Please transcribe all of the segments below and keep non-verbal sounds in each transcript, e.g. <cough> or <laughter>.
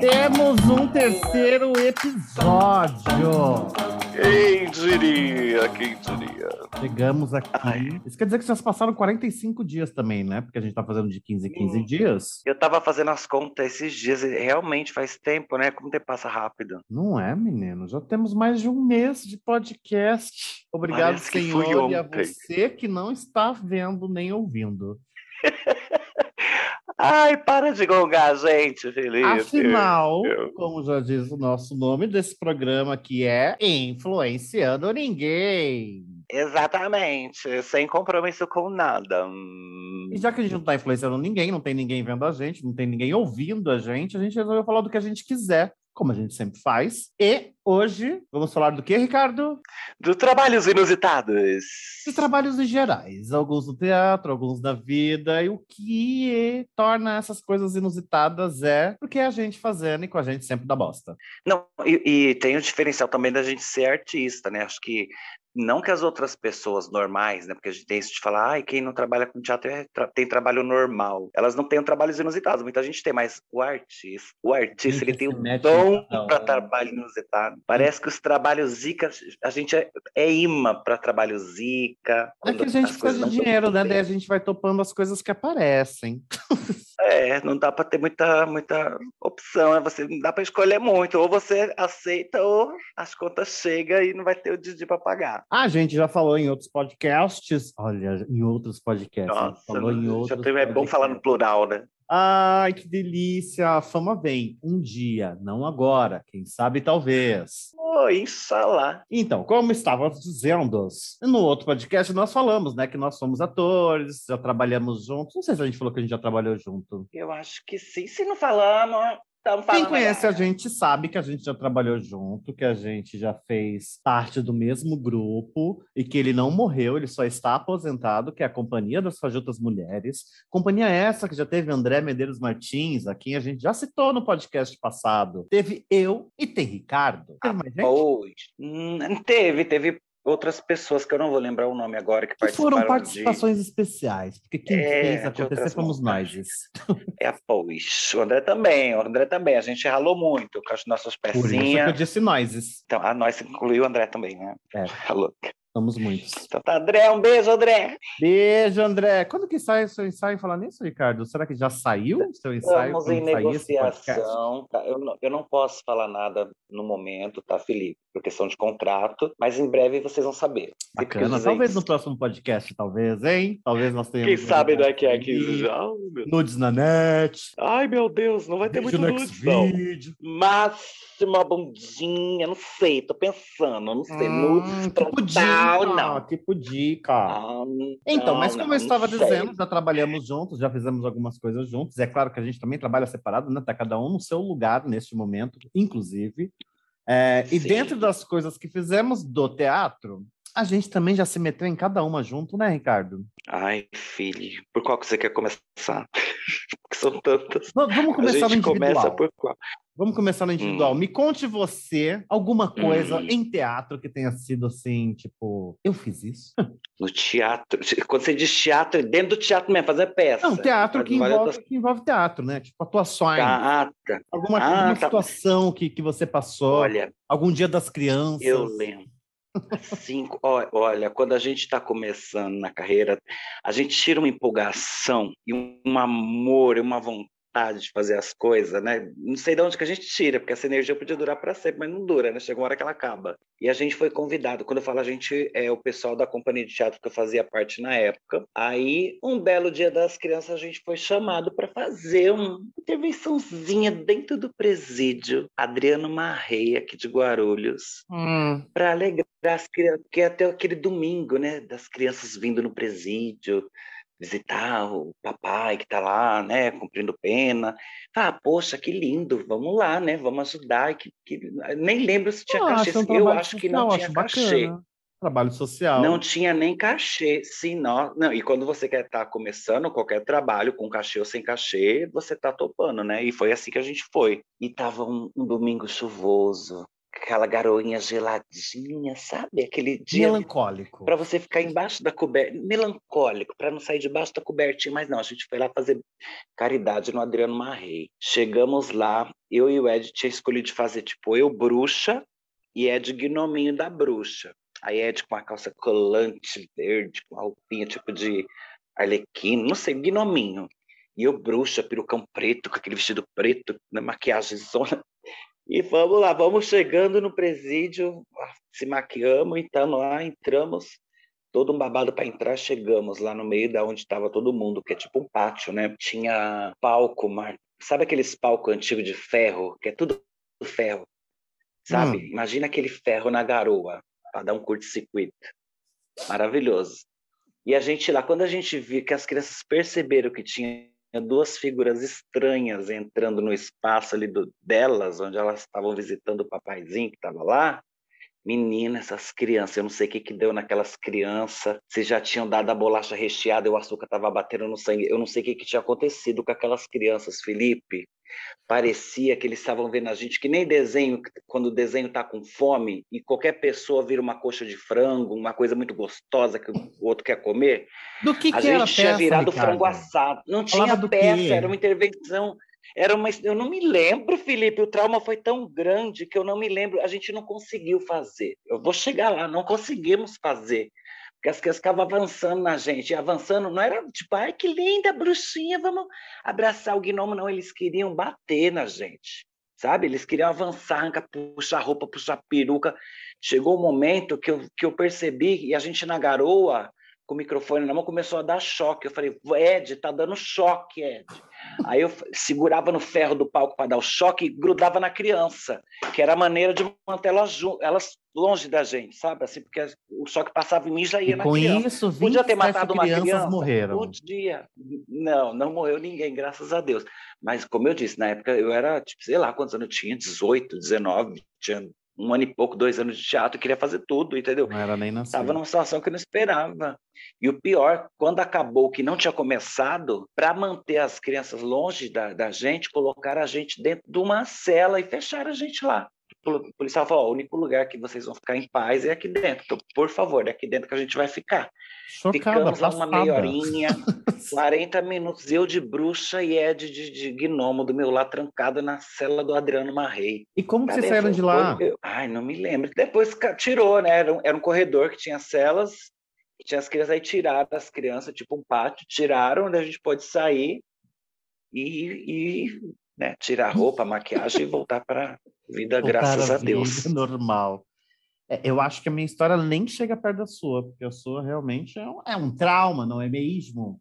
Temos um terceiro episódio. Quem diria? Quem diria? Chegamos aqui. Ai. Isso quer dizer que se passaram 45 dias também, né? Porque a gente tá fazendo de 15 em 15 Hum. dias. Eu tava fazendo as contas esses dias e realmente faz tempo, né? Como tempo passa rápido. Não é, menino? Já temos mais de um mês de podcast. Obrigado, Parece senhor, e a você que não está vendo nem ouvindo. <laughs> Ai, para de gongar, gente, Felipe. Afinal, eu- como já diz o nosso nome desse programa, que é Influenciando Ninguém. Exatamente, sem compromisso com nada. E já que a gente não está influenciando ninguém, não tem ninguém vendo a gente, não tem ninguém ouvindo a gente, a gente resolveu falar do que a gente quiser, como a gente sempre faz. E hoje vamos falar do que, Ricardo? Do trabalhos inusitados. De trabalhos em gerais, alguns no teatro, alguns na vida, e o que torna essas coisas inusitadas é porque é a gente fazendo e com a gente sempre dá bosta. Não, e, e tem o diferencial também da gente ser artista, né? Acho que não que as outras pessoas normais, né? Porque a gente tem isso de falar, ai, quem não trabalha com teatro é tra- tem trabalho normal. Elas não têm trabalhos inusitados, muita gente tem, mas o artista, o artista, ele tem o dom para um. trabalho inusitado. Parece que os trabalhos zica, a gente é, é imã para trabalho zica. É que a gente precisa de dinheiro, né? Daí a gente vai topando as coisas que aparecem. <laughs> É, não dá para ter muita, muita opção, né? Você não dá para escolher muito. Ou você aceita, ou as contas chegam e não vai ter o Didi para pagar. A gente já falou em outros podcasts. Olha, em outros podcasts. Nossa, falou em já outros tem- é bom falar no plural, né? Ai, que delícia! A fama vem um dia, não agora. Quem sabe, talvez. Oi, inshallah. Então, como estávamos dizendo, no outro podcast nós falamos, né, que nós somos atores, já trabalhamos juntos. Não sei se a gente falou que a gente já trabalhou junto. Eu acho que sim. Se não falamos, Quem conhece a gente sabe que a gente já trabalhou junto, que a gente já fez parte do mesmo grupo e que ele não morreu, ele só está aposentado, que é a Companhia das Fajutas Mulheres. Companhia essa que já teve André Medeiros Martins, a quem a gente já citou no podcast passado. Teve eu e tem Ricardo. Teve mais gente? Pois. Hum, teve, teve outras pessoas que eu não vou lembrar o nome agora que, Que foram participações especiais, porque quem É, fez de acontecer fomos nós. de. É a Pois. O André também, o André também. A gente ralou muito com as nossas Por isso que eu pecinhas. disse nós. Então, a nós incluiu o André também, né? É. Ralou. Somos muitos. Então tá, André, um beijo, André. Beijo, André. Quando que sai o seu ensaio? Falar nisso, Ricardo? Será que já saiu o seu ensaio? Estamos em negociação. tá? Eu, não, eu não posso falar nada no momento, tá, Felipe? Por questão de contrato, mas em breve vocês vão saber. Bacana. Talvez no próximo podcast, talvez, hein? Talvez nós tenhamos. Quem sabe daqui a aí. 15 já. Meu- Nudes na net. Ai, meu Deus, não vai ter Vídeo muito nudes, não. Xvideo. Máxima bundinha, não sei, tô pensando, não sei. nudes Hum, tipo frontal, dica, não. tipo dica. Ah, Então, mas não, como eu não estava sei. dizendo, já trabalhamos juntos, já fizemos algumas coisas juntos. É claro que a gente também trabalha separado, né? Tá cada um no seu lugar neste momento, inclusive. É, e dentro das coisas que fizemos do teatro, a gente também já se meteu em cada uma junto, né, Ricardo? Ai, filho, por qual que você quer começar? <laughs> Porque são tantas. Vamos A começar no gente começa por qual? Vamos começar no individual. Hum. Me conte você alguma coisa Hum. em teatro que tenha sido assim, tipo, eu fiz isso? <laughs> No teatro. Quando você diz teatro, dentro do teatro mesmo, fazer peça. Não, teatro que envolve, que envolve teatro, né? Tipo, atuações. Ah, tá. Alguma, Ah, alguma tá. situação que, que você passou, Olha, algum dia das crianças. eu lembro. Cinco, olha, quando a gente está começando na carreira, a gente tira uma empolgação e um amor, e uma vontade de fazer as coisas, né? Não sei de onde que a gente tira, porque essa energia podia durar para sempre, mas não dura, né? Chega uma hora que ela acaba. E a gente foi convidado. Quando eu falo a gente, é o pessoal da companhia de teatro que eu fazia parte na época. Aí, um belo dia das crianças, a gente foi chamado para fazer uma intervençãozinha dentro do presídio. Adriano Marrei, aqui de Guarulhos Hum, para alegrar as crianças, porque até aquele domingo, né, das crianças vindo no presídio, visitar o papai que está lá, né, cumprindo pena. Ah, poxa, que lindo, vamos lá, né, vamos ajudar. Que, que... Nem lembro se tinha eu cachê. acho um eu acho que não tinha cachê. bacana. Trabalho social. Não tinha nem cachê, sim, não, não. E quando você quer estar começando qualquer trabalho, com cachê ou sem cachê, você está topando, né? E foi assim que a gente foi. E tava um, um domingo chuvoso, aquela garoinha geladinha, sabe? Aquele dia melancólico. Para você ficar embaixo da coberta, melancólico, para não sair debaixo da cobertinha, mas não, a gente foi lá fazer caridade no Adriano Marrei. Chegamos lá, eu e o Ed tinha escolhido fazer tipo eu bruxa e Ed gnominho da bruxa. Aí Ed com a calça colante verde, com a roupinha tipo de arlequino, não sei, gnominho. E eu bruxa, perucão preto, com aquele vestido preto, na maquiagem zona. E vamos lá, vamos chegando no presídio, se maquiamos, então lá, entramos, todo um babado para entrar, chegamos lá no meio da onde estava todo mundo, que é tipo um pátio, né? Tinha palco, mar... sabe aqueles palcos antigos de ferro, que é tudo ferro, sabe? Hum. Imagina aquele ferro na garoa, para dar um curto-circuito. Maravilhoso. E a gente lá, quando a gente viu que as crianças perceberam que tinha duas figuras estranhas entrando no espaço ali do, delas, onde elas estavam visitando o papaizinho que estava lá. Menina, essas crianças, eu não sei o que, que deu naquelas crianças, se já tinham dado a bolacha recheada e o açúcar estava batendo no sangue, eu não sei o que, que tinha acontecido com aquelas crianças, Felipe. Parecia que eles estavam vendo a gente, que nem desenho, quando o desenho está com fome e qualquer pessoa vira uma coxa de frango, uma coisa muito gostosa que o outro quer comer. Do que, a que gente tinha peça, virado Ricardo? frango assado. Não tinha peça, quê? era uma intervenção. Era uma, eu não me lembro, Felipe. O trauma foi tão grande que eu não me lembro. A gente não conseguiu fazer. Eu vou chegar lá, não conseguimos fazer. As crianças ficavam avançando na gente, avançando, não era tipo, ai que linda, bruxinha, vamos abraçar o gnomo, não, eles queriam bater na gente, sabe? Eles queriam avançar, puxar roupa, puxar peruca. Chegou um momento que eu, que eu percebi, e a gente na garoa, com o microfone na mão, começou a dar choque. Eu falei, Ed, tá dando choque, Ed. Aí eu segurava no ferro do palco para dar o choque e grudava na criança, que era a maneira de manter elas, elas longe da gente, sabe? Assim, porque o choque passava em mim e já ia E na com criança. isso, Podia ter 27 matado uma criança? morreram. Podia. Não, não morreu ninguém, graças a Deus. Mas, como eu disse, na época eu era, tipo, sei lá quantos anos eu tinha, 18, 19, tinha um ano e pouco, dois anos de teatro, eu queria fazer tudo, entendeu? Não era nem nascido. Estava numa situação que eu não esperava. E o pior, quando acabou que não tinha começado, para manter as crianças longe da, da gente, colocaram a gente dentro de uma cela e fecharam a gente lá. O policial falou: o único lugar que vocês vão ficar em paz é aqui dentro. Então, por favor, é aqui dentro que a gente vai ficar. Chocada, Ficamos lá uma passada. meia horinha, <laughs> 40 minutos, eu de bruxa e Ed de, de gnomo do meu lado, trancado na cela do Adriano Marrei. E como que vocês saíram de lá? Eu- Ai, não me lembro. Depois tirou, né? Era um, era um corredor que tinha celas, que tinha as crianças, aí tiraram as crianças, tipo um pátio, tiraram, onde a gente pode sair e, e né, tirar a roupa, a maquiagem e voltar para vida, graças Voltar a à Deus. vida Normal. É, eu acho que a minha história nem chega perto da sua, porque a sua realmente é um, é um trauma, não é mesmo?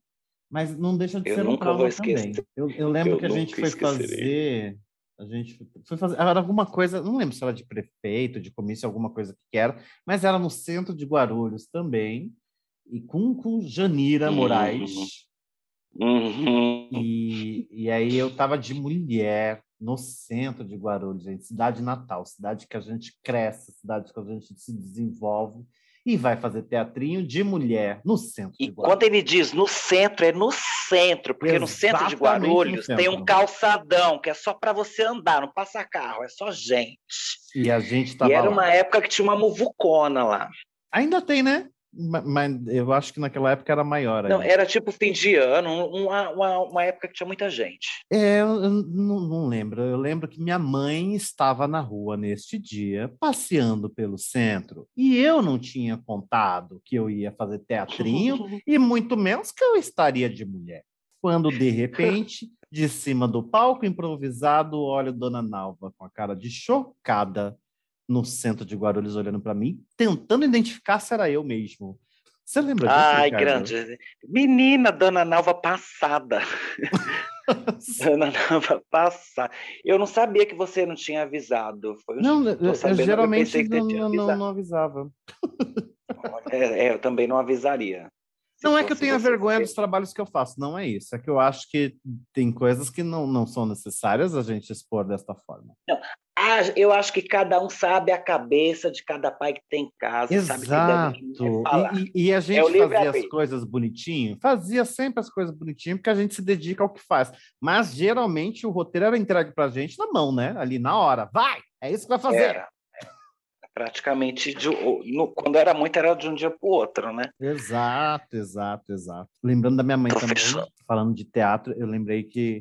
Mas não deixa de Eu ser um trauma também. Eu, eu lembro Eu que a gente foi esquecerei. fazer. A gente foi fazer. Era alguma coisa, não lembro se era de prefeito, de comício, alguma coisa que era, mas era no centro de Guarulhos também, e com, com Janira Uhum. Moraes. Uhum. E, e aí eu tava de mulher no centro de Guarulhos, gente, cidade natal, cidade que a gente cresce, cidade que a gente se desenvolve e vai fazer teatrinho de mulher no centro E quando ele diz no centro, é no centro, porque no centro de Exatamente Guarulhos tem centro. um calçadão que é só para você andar, não passa carro, é só gente. E a gente tava e era lá. uma época que tinha uma muvucona lá. Ainda tem, né? Ma- Mas eu acho que naquela época era maior. Não, era tipo fim de ano, uma, uma, uma época que tinha muita gente. É, eu eu não, não lembro. Eu lembro que minha mãe estava na rua neste dia, passeando pelo centro, e eu não tinha contado que eu ia fazer teatrinho, <laughs> e muito menos que eu estaria de mulher. Quando, de repente, de cima do palco improvisado, olho Dona Nalva com a cara de chocada no centro de Guarulhos, olhando para mim, tentando identificar se era eu mesmo. Você lembra disso? Ai, grande. Menina, Dona Nalva passada. <laughs> Dona Nalva passada. Eu não sabia que você não tinha avisado. Foi, Não, eu, eu sabendo, eu geralmente você não, não- não- não avisava. É, é, eu também não avisaria. Não é que eu tenha vergonha dos trabalhos que eu faço, não é isso. É que eu acho que tem coisas que não, não são necessárias a gente expor desta forma. Ah, eu acho que cada um sabe a cabeça de cada pai que tem em casa. Sabe que Exato. E, e- a gente É fazia as coisas bonitinho, fazia sempre as coisas bonitinho, porque a gente se dedica ao que faz. Mas geralmente o roteiro era entregue pra gente na mão, né? Ali na hora. Vai! É isso que vai fazer. Era. praticamente de, no, quando era muito era de um dia para o outro, né? Exato, exato, exato. Lembrando da minha mãe Professor. também, falando de teatro, eu lembrei que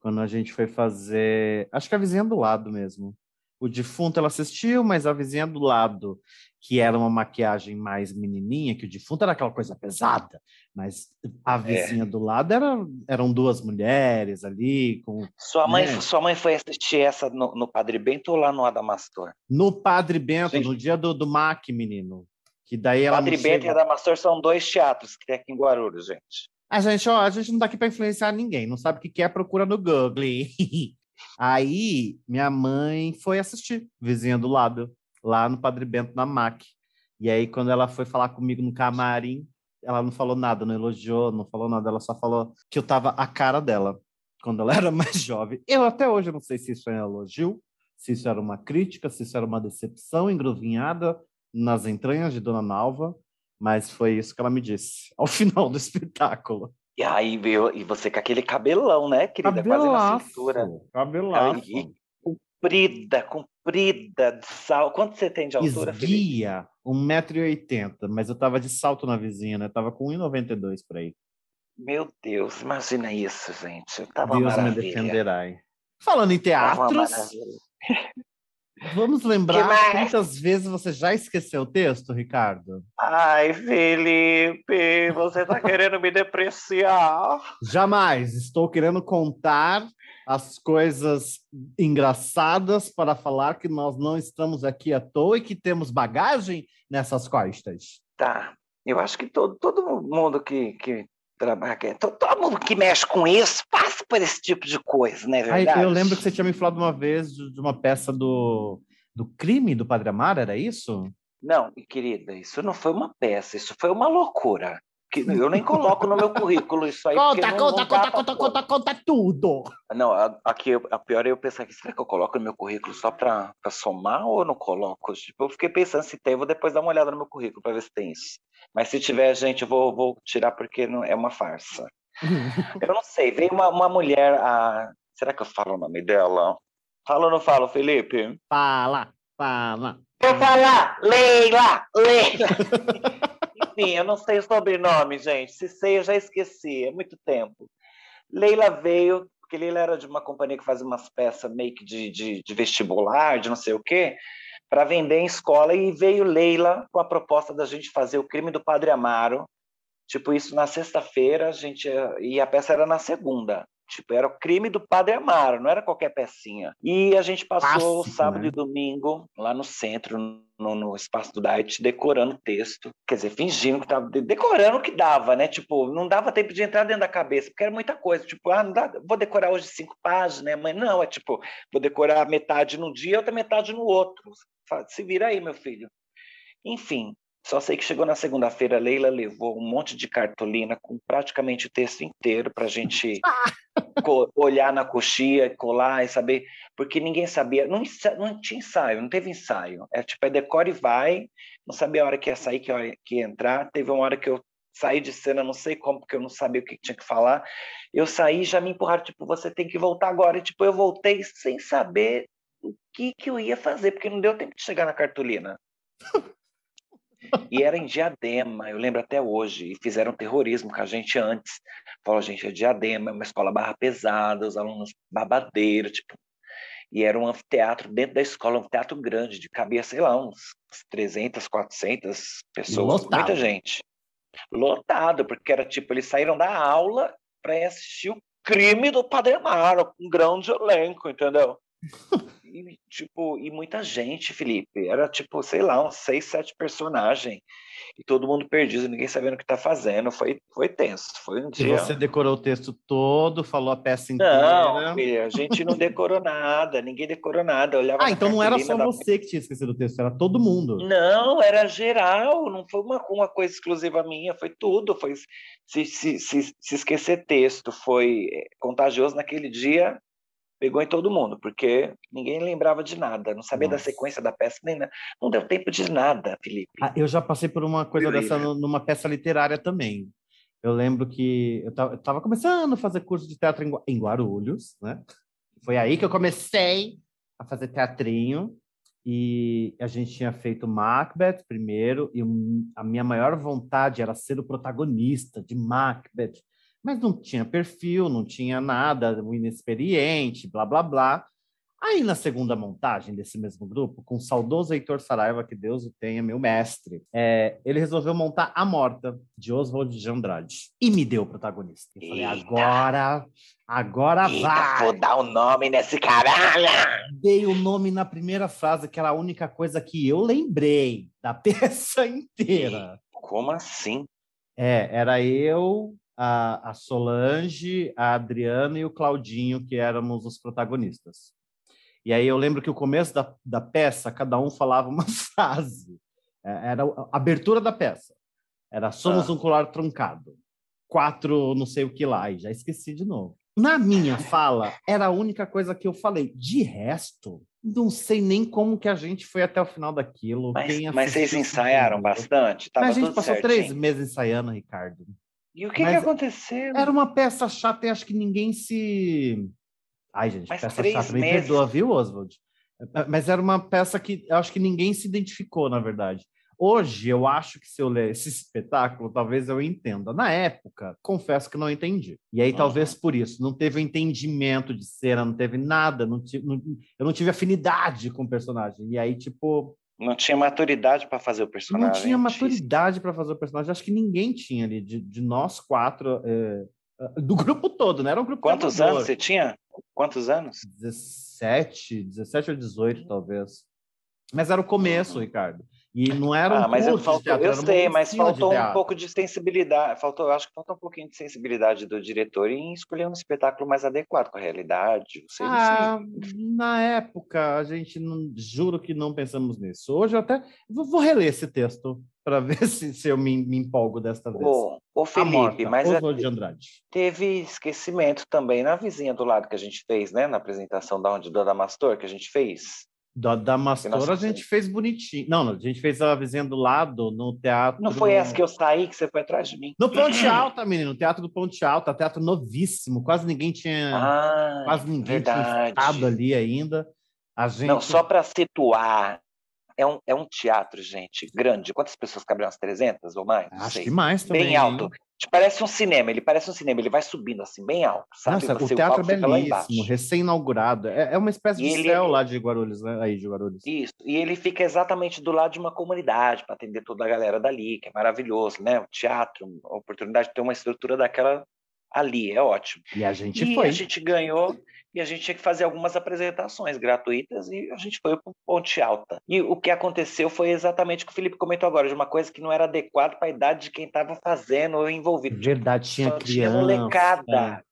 quando a gente foi fazer, acho que a vizinha do lado mesmo. O defunto ela assistiu, mas a vizinha do lado que era uma maquiagem mais menininha, que o defunto era aquela coisa pesada, mas a é. vizinha é. do lado era, eram duas mulheres ali. Com, sua, mãe, né? sua mãe foi assistir essa no, no, Padre Bento ou lá no Adamastor? No Padre Bento, Gente. no dia do, do MAC, menino. Que daí ela Padre Bento chega... e Adamastor são dois teatros que tem aqui em Guarulhos, gente. A gente, ó, a gente não tá aqui para influenciar ninguém, não sabe o que quer, procura no Google. <laughs> Aí, minha mãe foi assistir, vizinha do lado lá no Padre Bento, na MAC. E aí, quando ela foi falar comigo no camarim, ela não falou nada, não elogiou, não falou nada, ela só falou que eu tava a cara dela quando ela <laughs> era mais jovem. Eu até hoje não sei se isso é um elogio, se isso era uma crítica, se isso era uma decepção engruvinhada nas entranhas de Dona Nalva, mas foi isso que ela me disse <laughs> ao final do espetáculo. E aí veio, e você com aquele cabelão, né, querida? Cabelaço, Quase na cintura. Cabelaço. Aí, comprida, comprida, de salto. Quanto você tem de altura, Esguia, 1,80m, mas eu tava de salto na vizinha, né? Tava com 1,92 por aí. Meu Deus, imagina isso, gente. Tava Deus me defenderá. Falando em teatros, <laughs> vamos lembrar quantas vezes você já esqueceu o texto, Ricardo? Ai, Felipe, você tá querendo me depreciar. Jamais. Estou querendo contar as coisas engraçadas para falar que nós não estamos aqui à toa e que temos bagagem nessas costas. Tá. Eu acho que todo, todo mundo que, que todo, todo mundo que mexe com isso passa por esse tipo de coisa, né? Verdade? eu lembro que você tinha me falado uma vez de uma peça do, do crime do Padre Amaro, era isso? Não, querida, isso não foi uma peça, isso foi uma loucura que eu nem coloco no meu currículo isso aí. Conta, não, conta, não conta, conta, conta, conta tudo. Não, aqui a pior é eu pensar que será que eu coloco no meu currículo só para somar ou eu não coloco? Tipo, eu fiquei pensando se tem, eu vou depois dar uma olhada no meu currículo para ver se tem isso. Mas se tiver, gente, eu vou, vou tirar porque não, é uma farsa. <laughs> eu não sei, veio uma, uma mulher, a... será que eu falo o nome dela? Fala ou não falo, Felipe? Fala, fala. Vou falar, Leila, Leila. <laughs> Enfim, eu não sei o sobrenome, gente. Se sei, eu já esqueci, é muito tempo. Leila veio, porque Leila era de uma companhia que fazia umas peças meio que de, de, de vestibular, de não sei o quê, para vender em escola, e veio Leila com a proposta da gente fazer o crime do Padre Amaro. Tipo, isso na sexta-feira, a gente e a peça era na segunda. Tipo, era o crime do Padre Amaro, não era qualquer pecinha. E a gente passou Fácil, sábado né? e domingo lá no centro, no, no espaço do Diet, decorando o texto. Quer dizer, fingindo que estava decorando o que dava, né? Tipo, não dava tempo de entrar dentro da cabeça, porque era muita coisa. Tipo, ah, não dá, vou decorar hoje cinco páginas, né? Mas não, é tipo, vou decorar metade num dia e outra metade no outro. Se vira aí, meu filho. Enfim, só sei que chegou na segunda-feira, Leila levou um monte de cartolina com praticamente o texto inteiro para a gente <laughs> olhar na coxia, colar e saber, porque ninguém sabia, não, não tinha ensaio, não teve ensaio. É tipo, é decore e vai, não sabia a hora que ia sair, que hora que ia entrar. Teve uma hora que eu saí de cena, não sei como, porque eu não sabia o que tinha que falar. Eu saí já me empurraram, tipo, você tem que voltar agora. E, tipo, eu voltei sem saber o que, que eu ia fazer, porque não deu tempo de chegar na cartolina. <laughs> E era em Diadema, eu lembro até hoje, e fizeram terrorismo com a gente antes. Falaram, gente, é Diadema, é uma escola barra pesada, os alunos babadeiros, tipo. E era um anfiteatro dentro da escola, um teatro grande, de cabia, sei lá, uns 300, 400 pessoas, Lotado. muita gente. Lotado, porque era tipo, eles saíram da aula para assistir o crime do Padre Amaro, um grande elenco, entendeu? <laughs> E, tipo, e muita gente, Felipe. Era tipo, sei lá, uns seis, sete personagens. E todo mundo perdido, ninguém sabendo o que tá fazendo. Foi, foi tenso. Foi um dia. E você decorou o texto todo, falou a peça inteira. Não, filha, a gente não decorou nada, ninguém decorou nada. Olhava ah, então não era só da... você que tinha esquecido o texto, era todo mundo. Não, era geral, não foi uma, uma coisa exclusiva minha, foi tudo. Foi se, se, se, se esquecer texto foi eh, contagioso naquele dia pegou em todo mundo, porque ninguém lembrava de nada, não sabia Nossa. da sequência da peça, nem nada. Não deu tempo de nada, Felipe. Ah, eu já passei por uma coisa Beleza. dessa numa peça literária também. Eu lembro que eu estava começando a fazer curso de teatro em Guarulhos, né? Foi aí que eu comecei a fazer teatrinho. e a gente tinha feito Macbeth primeiro, e a minha maior vontade era ser o protagonista de Macbeth, mas não tinha perfil, não tinha nada, inexperiente, blá blá blá. Aí, na segunda montagem desse mesmo grupo, com o saudoso Heitor Saraiva, que Deus o tenha, meu mestre, é, ele resolveu montar A Morta, de Oswald de Andrade, e me deu o protagonista. Eu falei, agora, agora Eita, vai! Vou dar o um nome nesse caralho! Dei o nome na primeira frase, que era a única coisa que eu lembrei da <laughs> peça inteira. Como assim? É, era eu, a, a Solange, a Adriana e o Claudinho, que éramos os protagonistas. E aí eu lembro que o começo da, da peça, cada um falava uma <laughs> frase. É, era a abertura da peça. Era somos ah. um colar truncado. Quatro não sei o que lá. E já esqueci de novo. Na minha <laughs> fala, era a única coisa que eu falei. De resto, não sei nem como que a gente foi até o final daquilo. Mas, mas vocês ensaiaram bastante? Tava mas a gente passou certinho. três meses ensaiando, Ricardo. E o que, que aconteceu? Era uma peça chata e acho que ninguém se Ai, gente, Mas peça chata. Me meses. perdoa, viu, Oswald? É, mas era uma peça que acho que ninguém se identificou, na verdade. Hoje, eu acho que se eu ler esse <laughs> espetáculo, talvez eu entenda. Na época, confesso que não entendi. E aí, uhum. talvez por isso, não teve o entendimento de cena, não teve nada, não tive, não, eu não tive afinidade com o personagem. E aí, tipo. Não tinha maturidade para fazer o personagem. Não tinha maturidade para fazer o personagem. Acho que ninguém tinha ali, de, de nós quatro, é, do grupo todo, né? Era um grupo Quantos anos você tinha? Quantos anos? 17, 17 ou 18, talvez. Mas era o começo, uhum. Ricardo. E não era um ah, mas eu, faltou, teatro, eu sei, mas faltou um pouco de sensibilidade. Faltou, acho que faltou um pouquinho de sensibilidade do diretor em escolher um espetáculo mais adequado com a realidade. Sei, ah, na época, a gente não, juro que não pensamos nisso. Hoje eu até vou, vou reler esse texto <laughs> para ver se, se eu me, me, empolgo desta vez. Ô, ô Felipe, morta, mas a, de Andrade. teve esquecimento também na vizinha do lado que a gente fez, né? Na apresentação da onde do Adamastor que a gente fez. Da, da Mastora a gente fez bonitinho. Não, a gente fez a vizinha do lado, no teatro. Não foi essa que eu saí, que você foi atrás de mim? No Ponte Alta, menino, teatro do Ponte Alta, teatro novíssimo, quase ninguém tinha. Ah, quase ninguém verdade. tinha estado ali ainda. A gente... Não, só para situar, é um, é um teatro, gente, grande. Quantas pessoas cabem? Umas 300 ou mais? Acho que mais também. Bem alto. Parece um cinema, ele parece um cinema, ele vai subindo assim, bem alto, sabe? Nossa, o teatro é belíssimo, recém-inaugurado. É, é uma espécie e de ele... céu lá de Guarulhos, né? Aí de Guarulhos. Isso, e ele fica exatamente do lado de uma comunidade para atender toda a galera dali, que é maravilhoso, né? O teatro, a oportunidade de ter uma estrutura daquela ali, é ótimo. E a gente e foi. a gente ganhou e a gente tinha que fazer algumas apresentações gratuitas e a gente foi para Ponte Alta. E o que aconteceu foi exatamente o que o Felipe comentou agora, de uma coisa que não era adequada para a idade de quem estava fazendo ou envolvido. Verdade, tinha Só criança. Tinha molecada.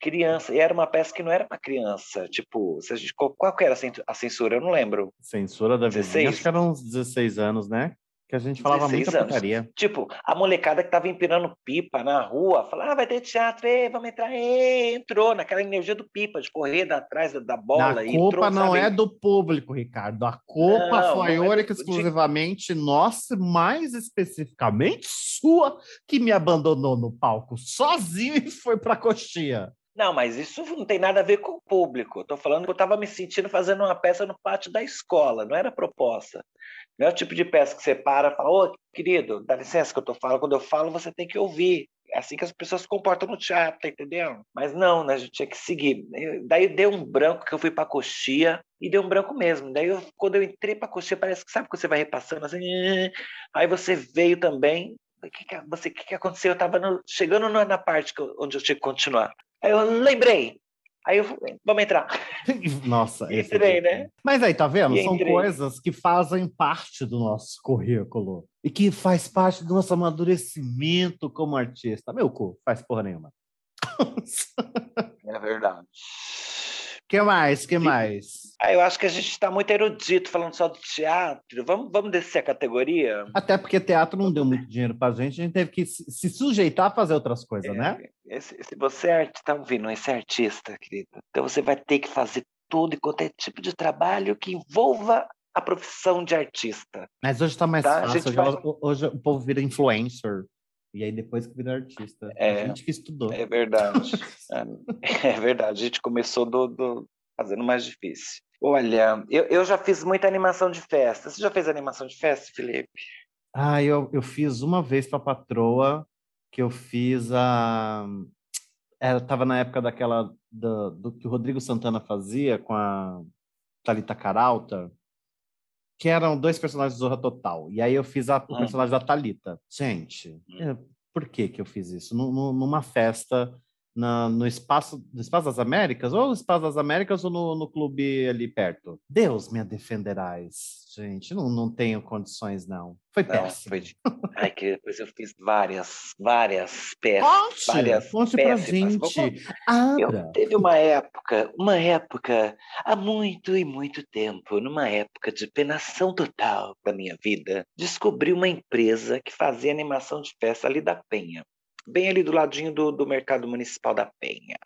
Criança, e era uma peça que não era para criança. Tipo, se a gente, qual, qual era a censura? Eu não lembro. Censura da vizinha, acho que eram uns 16 anos, né? Que a gente falava muita anos. putaria. Tipo, a molecada que tava empinando pipa na rua, falava, ah, vai ter teatro, ei, vamos entrar, ei, entrou naquela energia do pipa, de correr atrás da, da bola. A culpa entrou, não sabe? é do público, Ricardo. A culpa não, foi não é exclusivamente de... nossa, mais especificamente sua, que me abandonou no palco sozinho e foi pra coxinha. Não, mas isso não tem nada a ver com o público. Estou falando que eu estava me sentindo fazendo uma peça no pátio da escola, não era proposta. Não é o tipo de peça que você para e fala, ô, querido, dá licença que eu tô falando. Quando eu falo, você tem que ouvir. É assim que as pessoas se comportam no teatro, tá entendendo? Mas não, né? A gente tinha que seguir. daí deu um branco que eu fui pra coxia e deu um branco mesmo. Daí, eu, quando eu entrei pra coxia, parece que sabe quando você vai repassando assim. Aí você veio também. O que, que, que, que aconteceu? Eu tava chegando na parte que, onde eu tinha que continuar. Aí eu lembrei, Aí eu falei, vamos entrar. <laughs> Nossa, <laughs> entrei, é né? Mas aí, tá vendo? E São entrei. coisas que fazem parte do nosso currículo e que faz parte do nosso amadurecimento como artista. Meu cu, faz porra nenhuma. <laughs> É verdade que mais? que mais? Ah, eu acho que a gente está muito erudito falando só do teatro. Vamos, vamos descer a categoria? Até porque teatro não deu muito dinheiro para a gente, a gente teve que se sujeitar a fazer outras coisas, é, né? Esse, se você é está ouvindo, esse artista, querido, então você vai ter que fazer tudo e qualquer tipo de trabalho que envolva a profissão de artista. Mas hoje está mais tá? fácil. Hoje, vai... hoje o povo vira influencer. E aí depois que vira artista. É, a gente que estudou. É verdade. <laughs> é, é verdade. A gente começou do, do, fazendo mais difícil. Olha, eu, eu já fiz muita animação de festa. Você já fez animação de festa, Felipe? Ah, eu, eu fiz uma vez para patroa, que eu fiz a. Era, é, tava na época daquela do, do que o Rodrigo Santana fazia com a Thalita Caralta, que eram dois personagens do Zorra Total. E aí eu fiz a, o hum. personagem da Thalita. Gente, hum. por que que eu fiz isso? numa festa na, no espaço, no espaço das Américas, ou no Espaço das Américas, ou no, no clube ali perto. Deus me defenderás, gente. Não, não tenho condições, não. Foi não, péssimo. Foi... Ai, que depois eu fiz várias, várias peças. Várias conte pra gente. Eu, teve uma época, uma época, há muito e muito tempo, numa época de penação total da minha vida, descobri uma empresa que fazia animação de festa ali da Penha bem ali do ladinho do, do mercado municipal da Penha.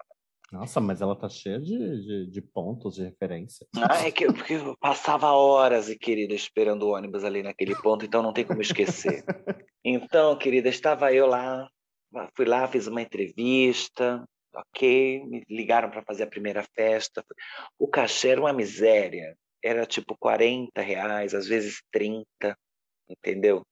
Nossa, mas ela tá cheia de, de, de pontos de referência. Ah, é que, porque eu passava horas, e querida, esperando o ônibus ali naquele ponto, então não tem como esquecer. Então, querida, estava eu lá, fui lá, fiz uma entrevista, ok, me ligaram para fazer a primeira festa. O cachê era uma miséria, era tipo 40 reais, às vezes 30, entendeu?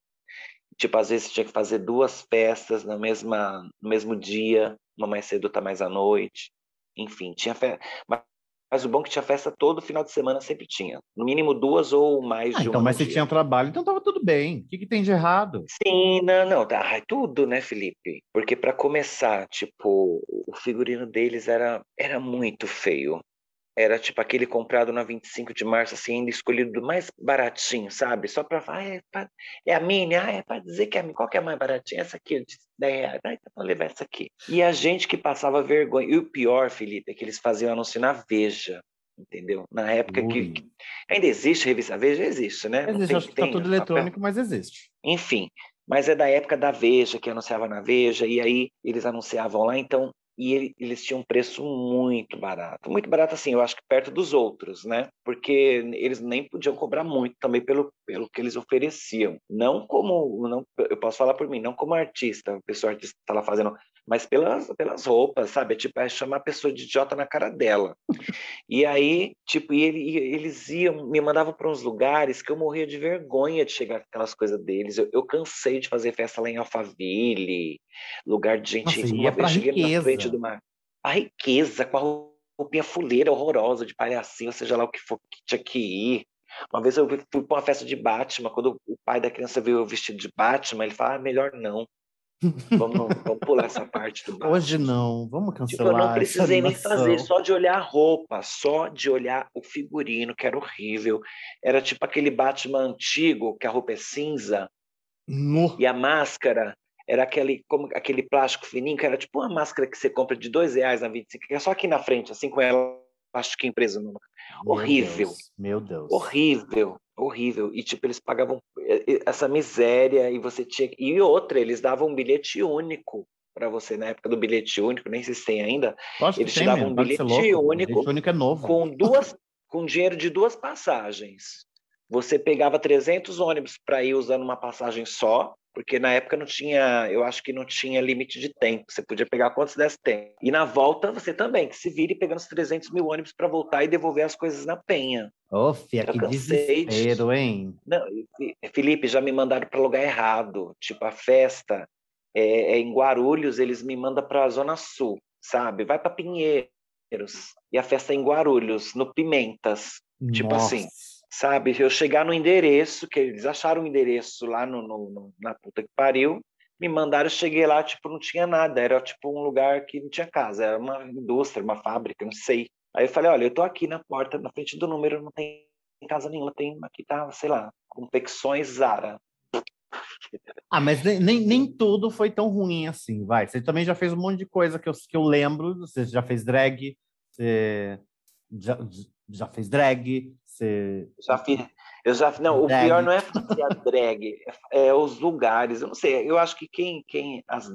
Tipo, às vezes tinha que fazer duas festas na mesma, no mesmo dia, uma mais cedo, outra mais à noite. Enfim, tinha festa. Mas, mas o bom é que tinha festa todo final de semana, sempre tinha. No mínimo duas ou mais ah, de então, uma. Então, mas se tinha trabalho, então tava tudo bem. O que, que tem de errado? Sim, não, não. Tá, é tudo, né, Felipe? Porque para começar, tipo, o figurino deles era, era muito feio era tipo aquele comprado na 25 de março, assim, ainda escolhido do mais baratinho, sabe? Só para falar, ah, é, pra, é, a mini, ah, é para dizer que é a mini. Qual que é a mais baratinha? Essa aqui, de 10 reais. Ah, então vou levar essa aqui. E a gente que passava vergonha. E o pior, Felipe, é que eles faziam anúncio na Veja, entendeu? Na época que, que, Ainda existe a revista Veja? Existe, né? Existe, acho que tá tudo eletrônico, mas existe. Enfim, mas é da época da Veja, que anunciava na Veja, e aí eles anunciavam lá, então e ele, eles tinham um preço muito barato. Muito barato, assim, eu acho que perto dos outros, né? Porque eles nem podiam cobrar muito também pelo, pelo que eles ofereciam. Não como, não, eu posso falar por mim, não como artista, o pessoal artista está lá fazendo mas pelas, pelas roupas, sabe? É tipo, é chamar a pessoa de idiota na cara dela. E aí, tipo, e ele, e eles iam, me mandavam para uns lugares que eu morria de vergonha de chegar com aquelas coisas deles. Eu, eu cansei de fazer festa lá em Alphaville, lugar de gente. Nossa, vez cheguei na frente de uma. A riqueza, com a roupinha fuleira horrorosa de palhacinho, seja lá o que for que tinha que ir. Uma vez eu fui para uma festa de Batman, quando o pai da criança viu eu vestido de Batman, ele falou: ah, melhor não. Vamos, vamos pular essa parte do baixo. <laughs> Hoje não, vamos cancelar. Tipo, eu não precisei nem fazer, só de olhar a roupa, só de olhar o figurino, que era horrível. Era tipo aquele Batman antigo, que a roupa é cinza, no. e a máscara era aquele, como, aquele plástico fininho, que era tipo uma máscara que você compra de dois reais na 25, que é só aqui na frente, assim, com ela plástico impreso. No... Horrível. Deus, meu Deus. Horrível horrível. E, tipo, eles pagavam eh, essa miséria e você tinha. E outra, eles davam um bilhete único para você na época do bilhete único, nem sei se tem ainda. eles te davam um bilhete único, bilhete único é novo. com duas com dinheiro de duas passagens. Você pegava 300 ônibus para ir usando uma passagem só porque na época não tinha, eu acho que não tinha limite de tempo, você podia pegar quantos desse tempo. E na volta você também, que se vire pegando os 300 mil ônibus para voltar e devolver as coisas na penha. Ô, Fia, que desespero, de... hein? Não, Felipe, já me mandaram para lugar errado, tipo a festa é, é em Guarulhos, eles me mandam para a Zona Sul, sabe? Vai para Pinheiros, e a festa é em Guarulhos, no Pimentas, Nossa. tipo assim sabe? Eu chegar no endereço, que eles acharam o endereço lá no, no, na puta que pariu, me mandaram, eu cheguei lá, tipo, não tinha nada, era tipo um lugar que não tinha casa, era uma indústria, uma fábrica, não sei. Aí eu falei, olha, eu tô aqui na porta, na frente do número, não tem casa nenhuma, tem aqui tá, sei lá, confecções Zara. Ah, mas nem, nem, nem, tudo foi tão ruim assim, vai. Você também já fez um monte de coisa que eu, que eu lembro, você já fez drag, você já, já fez drag, você... Já fiz. Eu já, não, drag. o pior não é fazer a drag, é, é, os lugares. Eu não sei, eu acho que quem, quem as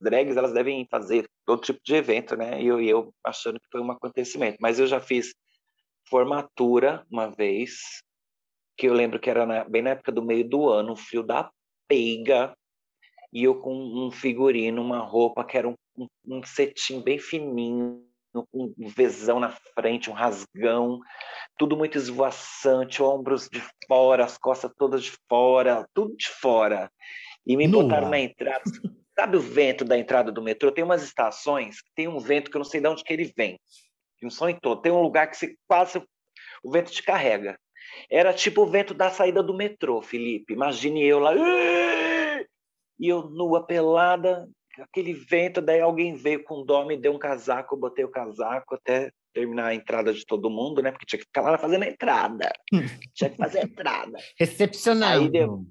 drags elas devem fazer todo tipo de evento, né? E eu, eu achando que foi um acontecimento. Mas eu já fiz formatura uma vez, que eu lembro que era na, bem na época do meio do ano, um frio da peiga, e eu com um figurino, uma roupa que era um, um, um cetim bem fininho, um Vzão na frente, um rasgão, tudo muito esvoaçante, ombros de fora, as costas todas de fora, tudo de fora. E me Nua. botaram na entrada. Sabe o vento da entrada do metrô? Tem umas estações que tem um vento que eu não sei de onde que ele vem. Um sonho todo. Tem um lugar que você quase o vento te carrega. Era tipo o vento da saída do metrô, Felipe. Imagine eu lá. E eu nua, pelada, aquele vento, daí alguém veio com dó, me deu um casaco, eu botei o casaco até terminar a entrada de todo mundo, né? Porque tinha que ficar lá fazendo a entrada. tinha que fazer a entrada. Recepcionando. Aí deu,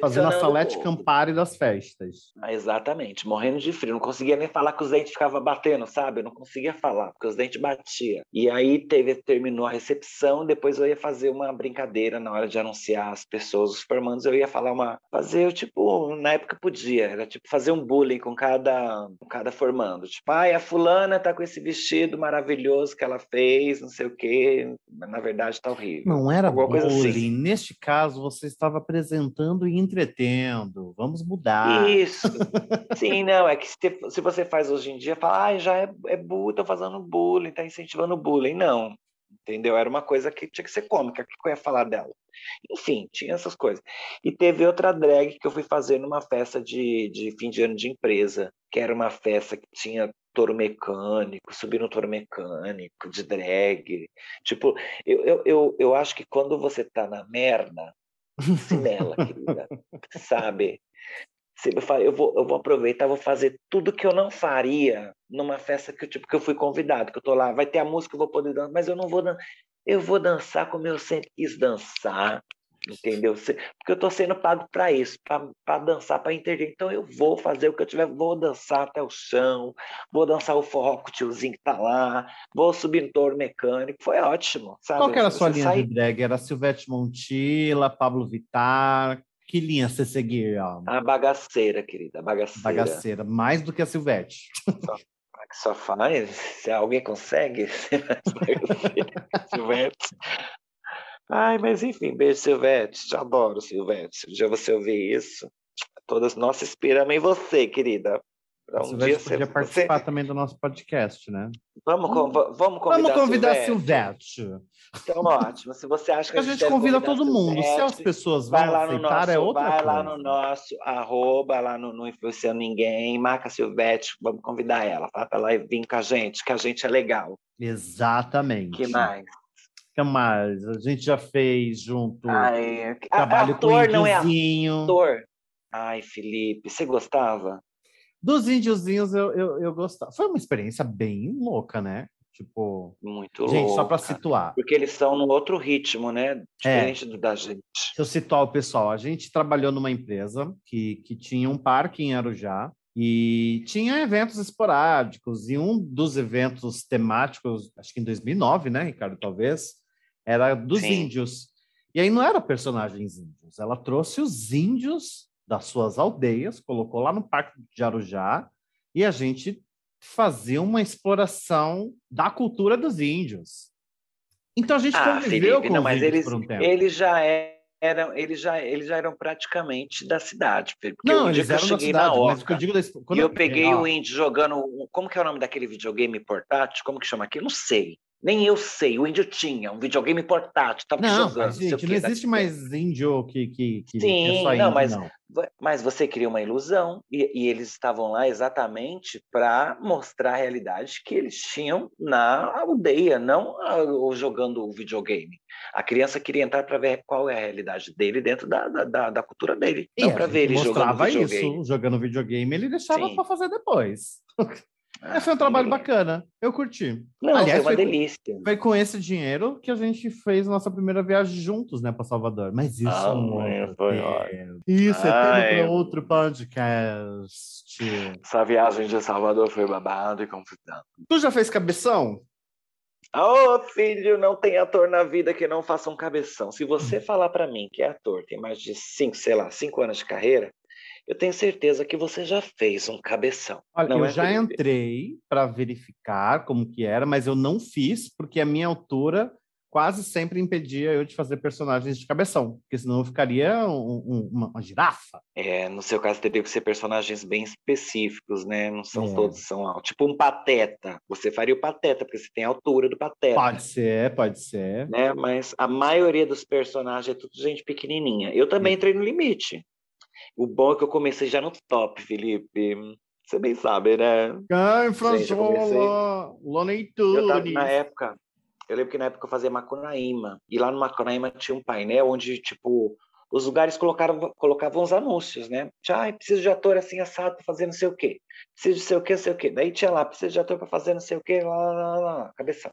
Fazendo a Salete Campari das festas. Ah, exatamente, morrendo de frio. Não conseguia nem falar que os dentes ficavam batendo, sabe? Eu não conseguia falar, porque os dentes batiam. E aí teve, terminou a recepção, depois eu ia fazer uma brincadeira na hora de anunciar as pessoas, os formandos, eu ia falar uma. Fazer, tipo, na época podia, era tipo fazer um bullying com cada, com cada formando. Tipo, ai, a fulana tá com esse vestido maravilhoso que ela fez, não sei o quê. Mas na verdade tá horrível. Não era Alguma bullying. Coisa assim. Neste caso, você estava apresentando e entretendo, vamos mudar. Isso. Sim, não, é que se, se você faz hoje em dia, fala, ah, já é, é bullying, tô fazendo bullying, tá incentivando bullying. Não, entendeu? Era uma coisa que tinha que ser cômica, que eu ia falar dela? Enfim, tinha essas coisas. E teve outra drag que eu fui fazer numa festa de, de fim de ano de empresa, que era uma festa que tinha touro mecânico, subir no touro mecânico, de drag. Tipo, eu, eu, eu, eu acho que quando você tá na merda, nela, querida. Sabe? Eu, vou, eu vou aproveitar, vou fazer tudo que eu não faria numa festa que, tipo, que eu fui convidado, que eu tô lá, vai ter a música, eu vou poder dançar, mas eu não vou dançar. Eu vou dançar como eu sempre quis dançar entendeu? Porque eu estou sendo pago para isso, para dançar, para intervir. Então eu vou fazer o que eu tiver, vou dançar até o chão, vou dançar o forró com o tiozinho que está lá, vou subir no touro mecânico. Foi ótimo, sabe? Qual que era a sua linha sai... de drag? Era Silvete Montilla, Pablo Vittar? Que linha você seguia? A bagaceira, querida, a bagaceira. Bagaceira, mais do que a Silvete. Só, que só faz, se alguém consegue, <laughs> <laughs> Silvete. Ai, mas enfim, beijo, Silvete. Te adoro, Silvete. Um dia você ouvir isso, todas nós esperamos em você, querida. Um Silvete dia podia você... participar também do nosso podcast, né? Vamos, vamos convidar, vamos convidar Silvete. Silvete. Então, ótimo. Se você acha que a, a gente, convida todo mundo. Silvete, Se as pessoas vão vai lá aceitar, no nosso, é outra vai coisa. Vai lá no nosso arroba, lá no, no Influenciando Ninguém, marca a Silvete, vamos convidar ela. Fala para ela vir com a gente, que a gente é legal. Exatamente. que mais? Que mais? A gente já fez junto Ai, trabalho ator com não é ator. Ai, Felipe, você gostava? Dos índiozinhos eu, eu, eu gostava. Foi uma experiência bem louca, né? Tipo. Muito Gente, louca. só para situar. Porque eles estão num outro ritmo, né? Diferente é. do da gente. Deixa eu situar o pessoal. A gente trabalhou numa empresa que, que tinha um parque em Arujá. E tinha eventos esporádicos, e um dos eventos temáticos, acho que em 2009, né, Ricardo, talvez, era dos Sim. índios. E aí não era personagens índios, ela trouxe os índios das suas aldeias, colocou lá no Parque de Arujá, e a gente fazia uma exploração da cultura dos índios. Então a gente ah, conviveu Felipe, com não, mas eles, por um tempo. Eles já eram, eles já, eles já eram praticamente da cidade. Porque não, eles eram da cidade, na Orca, eu. Quando e eu, eu peguei o índio jogando... Como que é o nome daquele videogame portátil? Como que chama aqui? Eu não sei. Nem eu sei, o índio tinha um videogame portátil, estava não, jogando. Mas, gente, não existe mais índio que, que, que Sim, é só índio, não, mas, não. mas você cria uma ilusão e, e eles estavam lá exatamente para mostrar a realidade que eles tinham na aldeia, não jogando o videogame. A criança queria entrar para ver qual é a realidade dele dentro da, da, da cultura dele, e não para ver ele jogando videogame. isso, jogando videogame, ele deixava para fazer depois. <laughs> Ah, foi um trabalho bacana. Eu curti. Não, Aliás, foi uma foi delícia. Foi com esse dinheiro que a gente fez nossa primeira viagem juntos, né, para Salvador. Mas isso ah, não é foi ótimo. Isso é tema para outro podcast. Essa viagem de Salvador foi babado e confusão. Tu já fez cabeção? Ô, oh, filho, não tem ator na vida que não faça um cabeção. Se você hum. falar para mim que é ator, tem mais de cinco, sei lá, cinco anos de carreira, eu tenho certeza que você já fez um cabeção. Olha, eu é, já entrei para verificar como que era, mas eu não fiz porque a minha altura quase sempre impedia eu de fazer personagens de cabeção, porque senão eu ficaria um, um, uma, uma, girafa. É, no seu caso teria que ser personagens bem específicos, né? Não são é. todos, são tipo um pateta. Você faria o pateta, porque você tem a altura do pateta. Pode ser, pode ser. Né? Mas a maioria dos personagens é tudo gente pequenininha. Eu também entrei no limite. O bom é que eu comecei já no top, Felipe. Você bem sabe, né? Ai, François, Loney Na época, eu lembro que na época eu fazia Macunaíma, e lá no Macunaíma tinha um painel onde, tipo, os lugares colocaram, colocavam os anúncios, né? Ah, preciso de ator assim assado para fazer não sei o quê. Preciso de sei o quê, sei o quê. Daí tinha lá, preciso de ator para fazer não sei o quê, lá, lá, lá, lá, cabeção.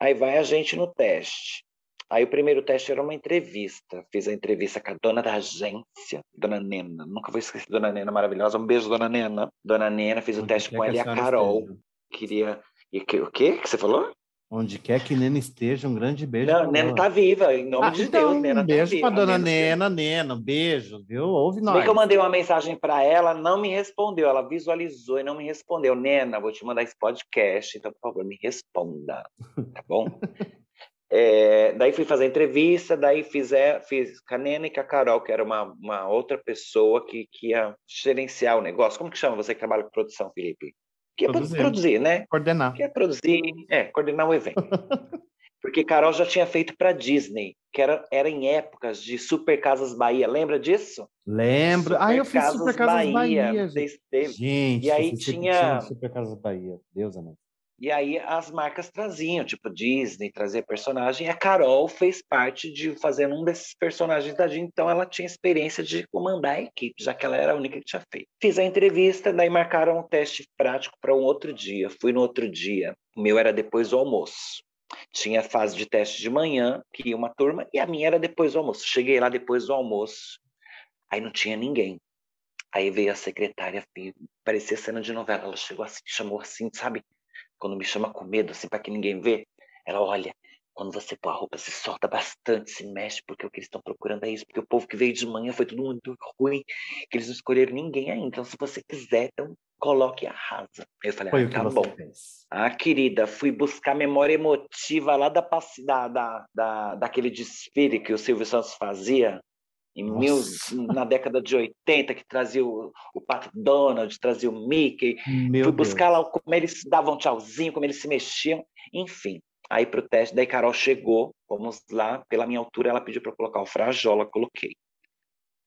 Aí vai a gente no teste. Aí o primeiro teste era uma entrevista. Fiz a entrevista com a dona da agência, dona Nena. Nunca vou esquecer dona Nena, maravilhosa. Um beijo, dona Nena. Dona Nena, fiz o teste com ela e a Carol. Esteja. Queria. E que, o quê que você falou? Onde quer que Nena esteja, um grande beijo. Não, Nena tá viva, em nome ah, de então, Deus. Nena um beijo tá para dona Nena, Nena, um beijo, viu? Ouve nós. Bem que eu mandei uma mensagem para ela, não me respondeu. Ela visualizou e não me respondeu. Nena, vou te mandar esse podcast, então, por favor, me responda, tá bom? <laughs> é, daí fui fazer entrevista, daí fiz, é, fiz e com a Carol, que era uma, uma outra pessoa que, que ia gerenciar o negócio. Como que chama você que trabalha com produção, Felipe? Que é produzir. produzir, né? Coordenar. Que é produzir, é, coordenar o evento. <laughs> Porque Carol já tinha feito para Disney, que era, era em épocas de Super Casas Bahia. Lembra disso? Lembro. Super ah, eu fiz Super Casas Bahia. Bahia gente. gente, e aí tinha Super Casas Bahia. Deus amado. E aí as marcas traziam, tipo Disney, trazia personagem, e a Carol fez parte de fazer um desses personagens da Disney, então ela tinha experiência de comandar a equipe, já que ela era a única que tinha feito. Fiz a entrevista, daí marcaram um teste prático para um outro dia. Fui no outro dia, o meu era depois do almoço. Tinha fase de teste de manhã, que ia uma turma, e a minha era depois do almoço. Cheguei lá depois do almoço, aí não tinha ninguém. Aí veio a secretária, parecia cena de novela, ela chegou assim, chamou assim, sabe? Quando me chama com medo, assim, para que ninguém vê, ela olha, quando você põe a roupa, se solta bastante, se mexe, porque o que eles estão procurando é isso, porque o povo que veio de manhã foi tudo muito ruim, que eles não escolheram ninguém ainda. Então, se você quiser, então coloque e arrasa. Eu falei, foi ah, tá bom. Fez. Ah, querida, fui buscar memória emotiva lá da, da, da, da, daquele desfile que o Silvio Santos fazia, em mil, na década de 80, que trazia o, o Pato Donald, trazia o Mickey. Meu Fui buscar Deus. lá como eles davam tchauzinho, como eles se mexiam, enfim. Aí para o teste, daí Carol chegou, vamos lá, pela minha altura, ela pediu para colocar o frajola, coloquei.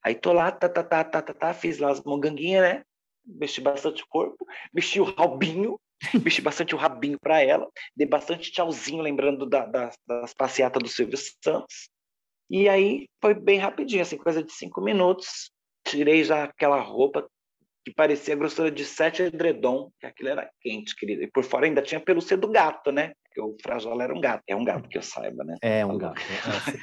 Aí tô lá, tá, tá, tá, tá, tá, tá fiz lá as monganguinhas, né? Mexi bastante o corpo, mexi o rabinho, <laughs> mexi bastante o rabinho para ela, dei bastante tchauzinho, lembrando da, da, das passeatas do Silvio Santos. E aí foi bem rapidinho, assim, coisa de cinco minutos. Tirei já aquela roupa que parecia grossura de sete edredom, que aquilo era quente, querido. E por fora ainda tinha pelúcia do gato, né? Porque o Frajola era um gato. É um gato que eu saiba, né? É um gato.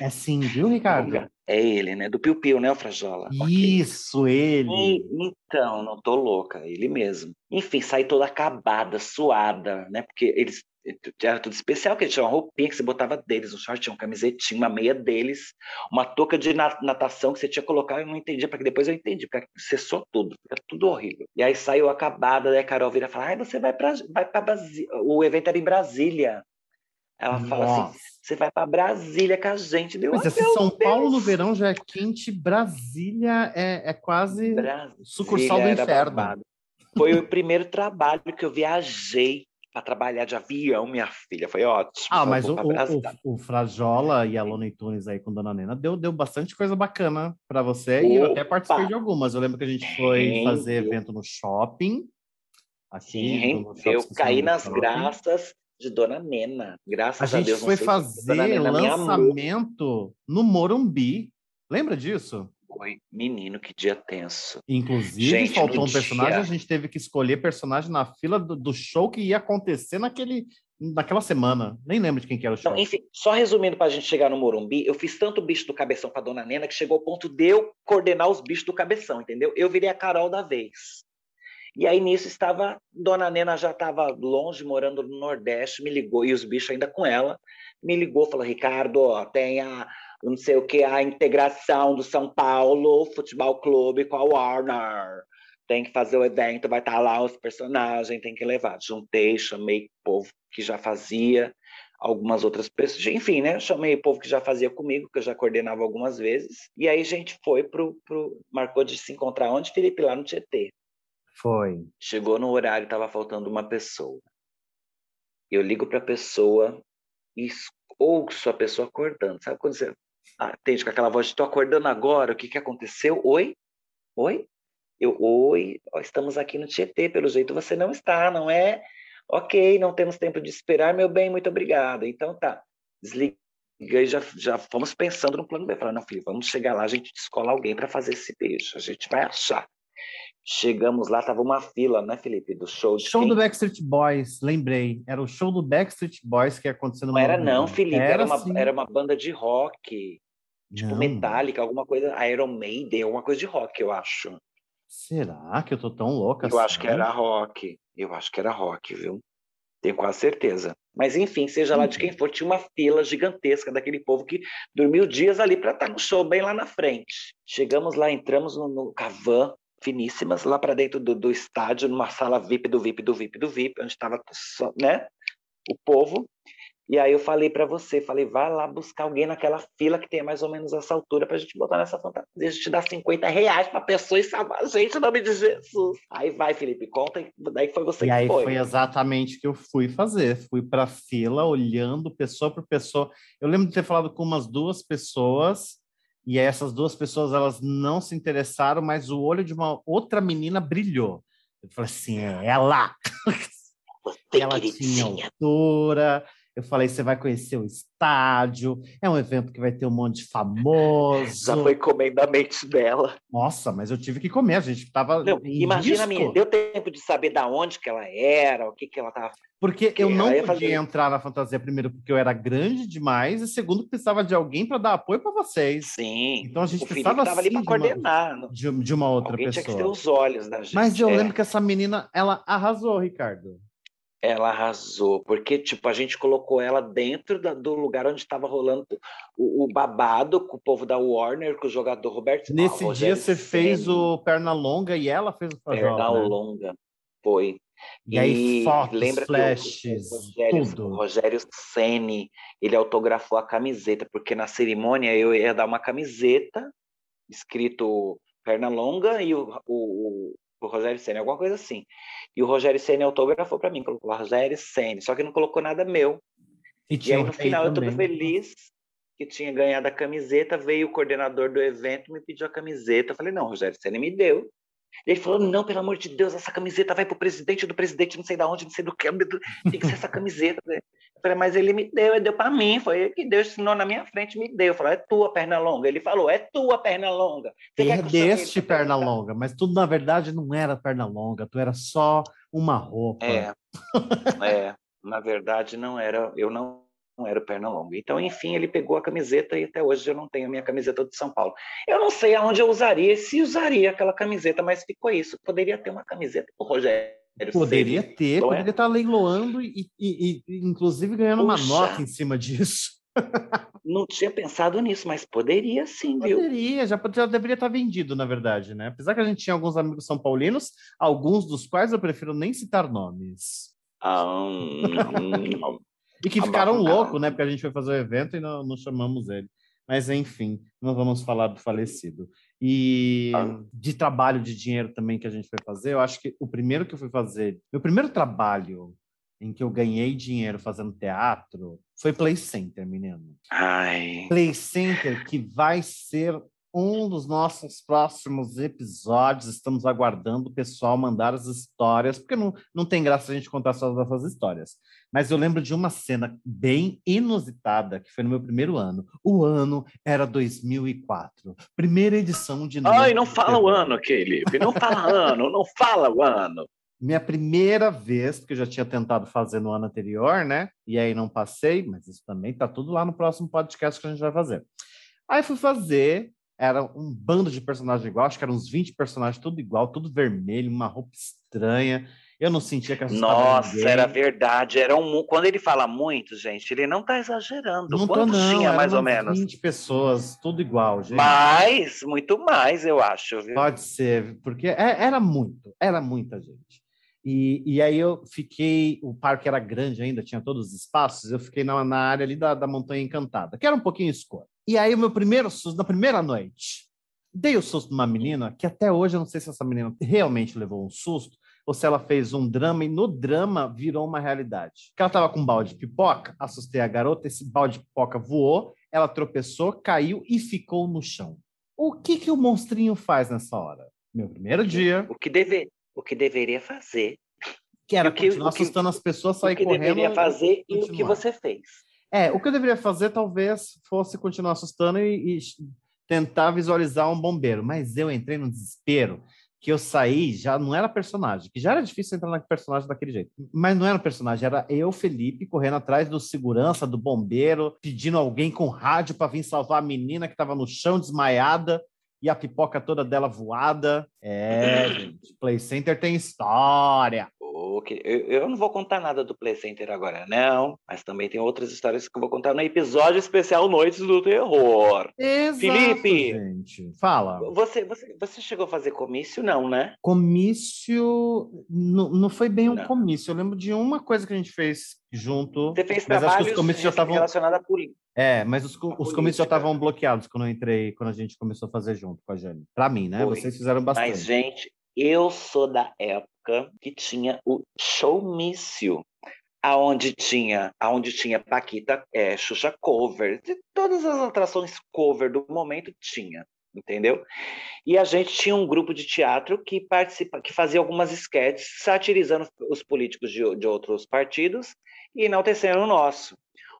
É, é sim, viu, Ricardo? <laughs> É, um é, ele, né? Do Piu Piu, né, o Frajola? Isso, okay. ele. E, então, não tô louca, ele mesmo. Enfim, saí toda acabada, suada, né? Porque eles era tudo especial, que tinha uma roupinha que você botava deles, um short, tinha uma camisetinha, uma meia deles, uma touca de natação que você tinha que colocar, eu não entendia, porque depois eu entendi, porque cessou tudo, fica tudo horrível. E aí saiu acabada, daí a Carol vira e fala, ai, você vai para vai pra Brasília, o evento era em Brasília. Ela Nossa. fala assim, você vai para Brasília com a gente. Deu, Mas se São Deus. Paulo no verão já é quente, Brasília é, é quase Brasília sucursal do inferno. Babado. Foi o primeiro trabalho que eu viajei para trabalhar de avião, minha filha. Foi ótimo. Ah, mas o, o, o, Frajola e a Lona Tunes aí com Dona Nena deu, deu bastante coisa bacana para você. Opa. E eu até participei de algumas. Eu lembro que a gente foi fazer evento no shopping. Aqui, Sim, eu caí nas shopping. graças de Dona Nena. Graças a, a Deus. A gente foi fazer lançamento no Morumbi. Lembra disso? Foi, menino, que dia tenso. Inclusive, gente, faltou um personagem, dia... a gente teve que escolher personagem na fila do, do, show que ia acontecer naquele, naquela semana. Nem lembro de quem que era o show. Então, enfim, só resumindo para a gente chegar no Morumbi, eu fiz tanto bicho do cabeção para Dona Nena que chegou ao ponto de eu coordenar os bichos do cabeção, entendeu? Eu virei a Carol da vez. E aí nisso estava, Dona Nena já estava longe, morando no Nordeste, me ligou, e os bichos ainda com ela, me ligou, falou, Ricardo, ó, tem a não sei o que, a integração do São Paulo Futebol Clube com a Warner. Tem que fazer o evento, vai estar lá os personagens, tem que levar. Juntei, chamei o povo que já fazia. algumas outras pessoas, enfim, né? Chamei o povo que já fazia comigo, que eu já coordenava algumas vezes, e aí a gente foi pro, pro marcou de se encontrar onde, Felipe, lá no Tietê. Foi. Chegou no horário, estava faltando uma pessoa. Eu ligo para a pessoa e ouço a pessoa acordando. Sabe quando você atende com aquela voz de estou acordando agora, o que, que aconteceu? Oi? Oi? Eu, oi, estamos aqui no Tietê, pelo jeito você não está, não é? Ok, não temos tempo de esperar, meu bem, muito obrigado. Então tá, desliga e já, já fomos pensando no plano B. Falando, não, filho, vamos chegar lá, a gente descola alguém para fazer esse beijo, a gente vai achar. Chegamos lá, tava uma fila, né, Felipe, do show de Show quem? do Backstreet Boys, lembrei. Era o show do Backstreet Boys que ia acontecendo no Não era não, Felipe, era, era, uma, era uma banda de rock. Tipo não. Metallica, alguma coisa, Iron Maiden, alguma coisa de rock, eu acho. Será que eu tô tão louca Eu assim? acho que era rock. Eu acho que era rock, viu? Tenho quase certeza. Mas enfim, seja lá de quem for, tinha uma fila gigantesca daquele povo que dormiu dias ali para estar no show, bem lá na frente. Chegamos lá, entramos no, no Cavan, finíssimas, lá para dentro do, do, estádio, numa sala VIP do VIP do VIP do VIP, onde estava né, o povo. E aí eu falei para você, falei, vai lá buscar alguém naquela fila que tem mais ou menos essa altura para a gente botar nessa fantasia. A gente dá 50 reais para a pessoa e salvar a gente, em nome de Jesus. Aí vai, Felipe, conta, daí foi você e que aí foi. foi exatamente o que eu fui fazer. Fui para fila, olhando pessoa por pessoa. Eu lembro de ter falado com umas duas pessoas, e essas duas pessoas elas não se interessaram, mas o olho de uma outra menina brilhou. Eu falei assim, é ela! <laughs> Você, ela tinha altura, eu falei, você vai conhecer o estádio, é um evento que vai ter um monte de famoso. Já foi comendo a mente dela. Nossa, mas eu tive que comer, a gente tava. Não, imagina a minha, deu tempo de saber da onde que ela era, o que que ela tava. Porque eu não podia fazer... entrar na fantasia, primeiro, porque eu era grande demais, e segundo, precisava de alguém para dar apoio para vocês. Sim. Então a gente o precisava estava ali para coordenar. De uma, de, de uma outra alguém pessoa. Tinha que ter os olhos da gente. Mas eu é. lembro que essa menina, ela arrasou, Ricardo. Ela arrasou, porque tipo a gente colocou ela dentro da, do lugar onde estava rolando o, o, babado com o povo da Warner, com o jogador Roberto. Nesse ah, dia você fez o perna longa e ela fez o Perna né? longa, foi. E, e aí fotos, lembra flashes, o, o Rogério, tudo. O Rogério Ceni, ele autografou a camiseta, porque na cerimônia eu ia dar uma camiseta escrito perna longa e o, o, o Rogério Senna, alguma coisa assim. E o Rogério Senna autografou para mim, colocou Rogério Senna, só que não colocou nada meu. E, e aí no final eu tô feliz que tinha ganhado a camiseta, veio o coordenador do evento, me pediu a camiseta. Eu falei, não, Rogério Senna me deu. Ele falou, não, pelo amor de Deus, essa camiseta vai pro presidente do presidente, não sei da onde, não sei do que, tem que ser essa camiseta. Eu falei, mas ele me deu, ele deu para mim, foi ele que deu, ensinou na minha frente, me deu. Eu falei, é tua perna longa. Ele falou, é tua perna longa. Perdeste perna longa, mas tudo na verdade não era perna longa, tu era só uma roupa. É, é na verdade não era, eu não não era perna longa. Então, enfim, ele pegou a camiseta e até hoje eu não tenho a minha camiseta de São Paulo. Eu não sei aonde eu usaria, se usaria aquela camiseta, mas ficou isso. Poderia ter uma camiseta do Rogério. Poderia ter, poderia é? estar leiloando e, e, e, inclusive ganhando Puxa. uma nota em cima disso. <laughs> Não tinha pensado nisso, mas poderia sim, viu? Poderia, já, já deveria estar vendido, na verdade, né? Apesar que a gente tinha alguns amigos são paulinos, alguns dos quais eu prefiro nem citar nomes. Ah, não, <laughs> E que ficaram loucos, né? Porque a gente foi fazer o evento e não, não chamamos ele. Mas, enfim, não vamos falar do falecido. E ah. de trabalho de dinheiro também que a gente foi fazer, eu acho que o primeiro que eu fui fazer, meu primeiro trabalho em que eu ganhei dinheiro fazendo teatro foi Play Center, menino. Ai. Play Center que vai ser um dos nossos próximos episódios. Estamos aguardando o pessoal mandar as histórias, porque não, não tem graça a gente contar só as nossas histórias. Mas eu lembro de uma cena bem inusitada, que foi no meu primeiro ano. O ano era 2004. Primeira edição de... Ai, não fala o ano, Felipe. Não fala <laughs> ano, não fala o ano. Minha primeira vez, porque eu já tinha tentado fazer no ano anterior, né? E aí não passei, mas isso também tá tudo lá no próximo podcast que a gente vai fazer. Aí fui fazer, era um bando de personagens igual, acho que eram uns 20 personagens, tudo igual, tudo vermelho, uma roupa estranha. Eu não sentia que Nossa, ninguém. era verdade. Era um, quando ele fala muito, gente, ele não está exagerando. Não Quantos tô, não. tinha, mais ou menos? 20 pessoas, tudo igual, gente. Mais, muito mais, eu acho. Viu? Pode ser, porque é, era muito, era muita gente. E, e aí eu fiquei, o parque era grande ainda, tinha todos os espaços, eu fiquei na, na área ali da, da Montanha Encantada, que era um pouquinho escuro. E aí o meu primeiro susto, na primeira noite, dei o susto numa menina, que até hoje eu não sei se essa menina realmente levou um susto, ou se ela fez um drama e no drama virou uma realidade. Que ela estava com um balde de pipoca, assustei a garota, esse balde de pipoca voou, ela tropeçou, caiu e ficou no chão. O que que o monstrinho faz nessa hora? Meu primeiro dia. O que, deve, o que deveria fazer. Que era que, continuar que, assustando as pessoas, sair correndo. O que deveria fazer e, e o que você fez. É, o que eu deveria fazer talvez fosse continuar assustando e, e tentar visualizar um bombeiro. Mas eu entrei no desespero que eu saí, já não era personagem, que já era difícil entrar no personagem daquele jeito. Mas não era personagem, era eu, Felipe, correndo atrás do segurança, do bombeiro, pedindo alguém com rádio para vir salvar a menina que estava no chão desmaiada e a pipoca toda dela voada. É, <laughs> gente, Play Center tem história. Eu não vou contar nada do Play Center agora, não, mas também tem outras histórias que eu vou contar no episódio especial Noites do Terror. Exato, Felipe, gente. fala. Você, você, você chegou a fazer comício, não, né? Comício, não, não foi bem um não. comício. Eu lembro de uma coisa que a gente fez junto. Você fez mas acho que os comícios já estavam relacionados a política. É, mas os, os comícios já estavam bloqueados quando eu entrei, quando a gente começou a fazer junto com a Jane. Para mim, né? Foi. Vocês fizeram bastante. Mas, gente, eu sou da época que tinha o showmício, aonde tinha, aonde tinha Paquita, é, Xuxa cover, de todas as atrações cover do momento tinha, entendeu? E a gente tinha um grupo de teatro que participa, que fazia algumas sketches satirizando os políticos de, de outros partidos e enaltecendo o nosso.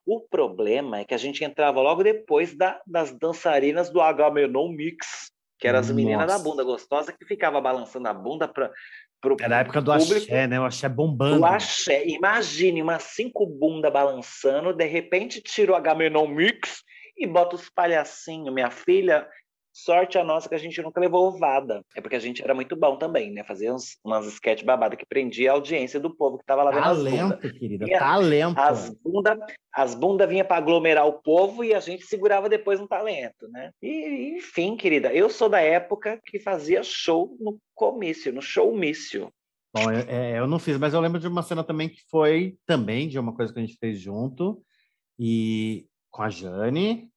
O problema é que a gente entrava logo depois da, das dançarinas do Agamenon Mix, que eram as meninas da bunda gostosa que ficava balançando a bunda para pro Era a época do público. axé, né? O axé bombando. O axé. Imagine umas cinco bunda balançando, de repente tira o Agamenon Mix e bota os palhacinhos. Minha filha Sorte a nossa que a gente nunca levou ovada. É porque a gente era muito bom também, né? Fazia uns, umas sketch babadas que prendia a audiência do povo que tava lá vendo talento, as querida, e talento. As bundas as bunda vinha para aglomerar o povo e a gente segurava depois no talento, né? E, enfim, querida, eu sou da época que fazia show no comício, no showmício. Bom, eu, é, eu não fiz, mas eu lembro de uma cena também que foi também de uma coisa que a gente fez junto e com a Jane,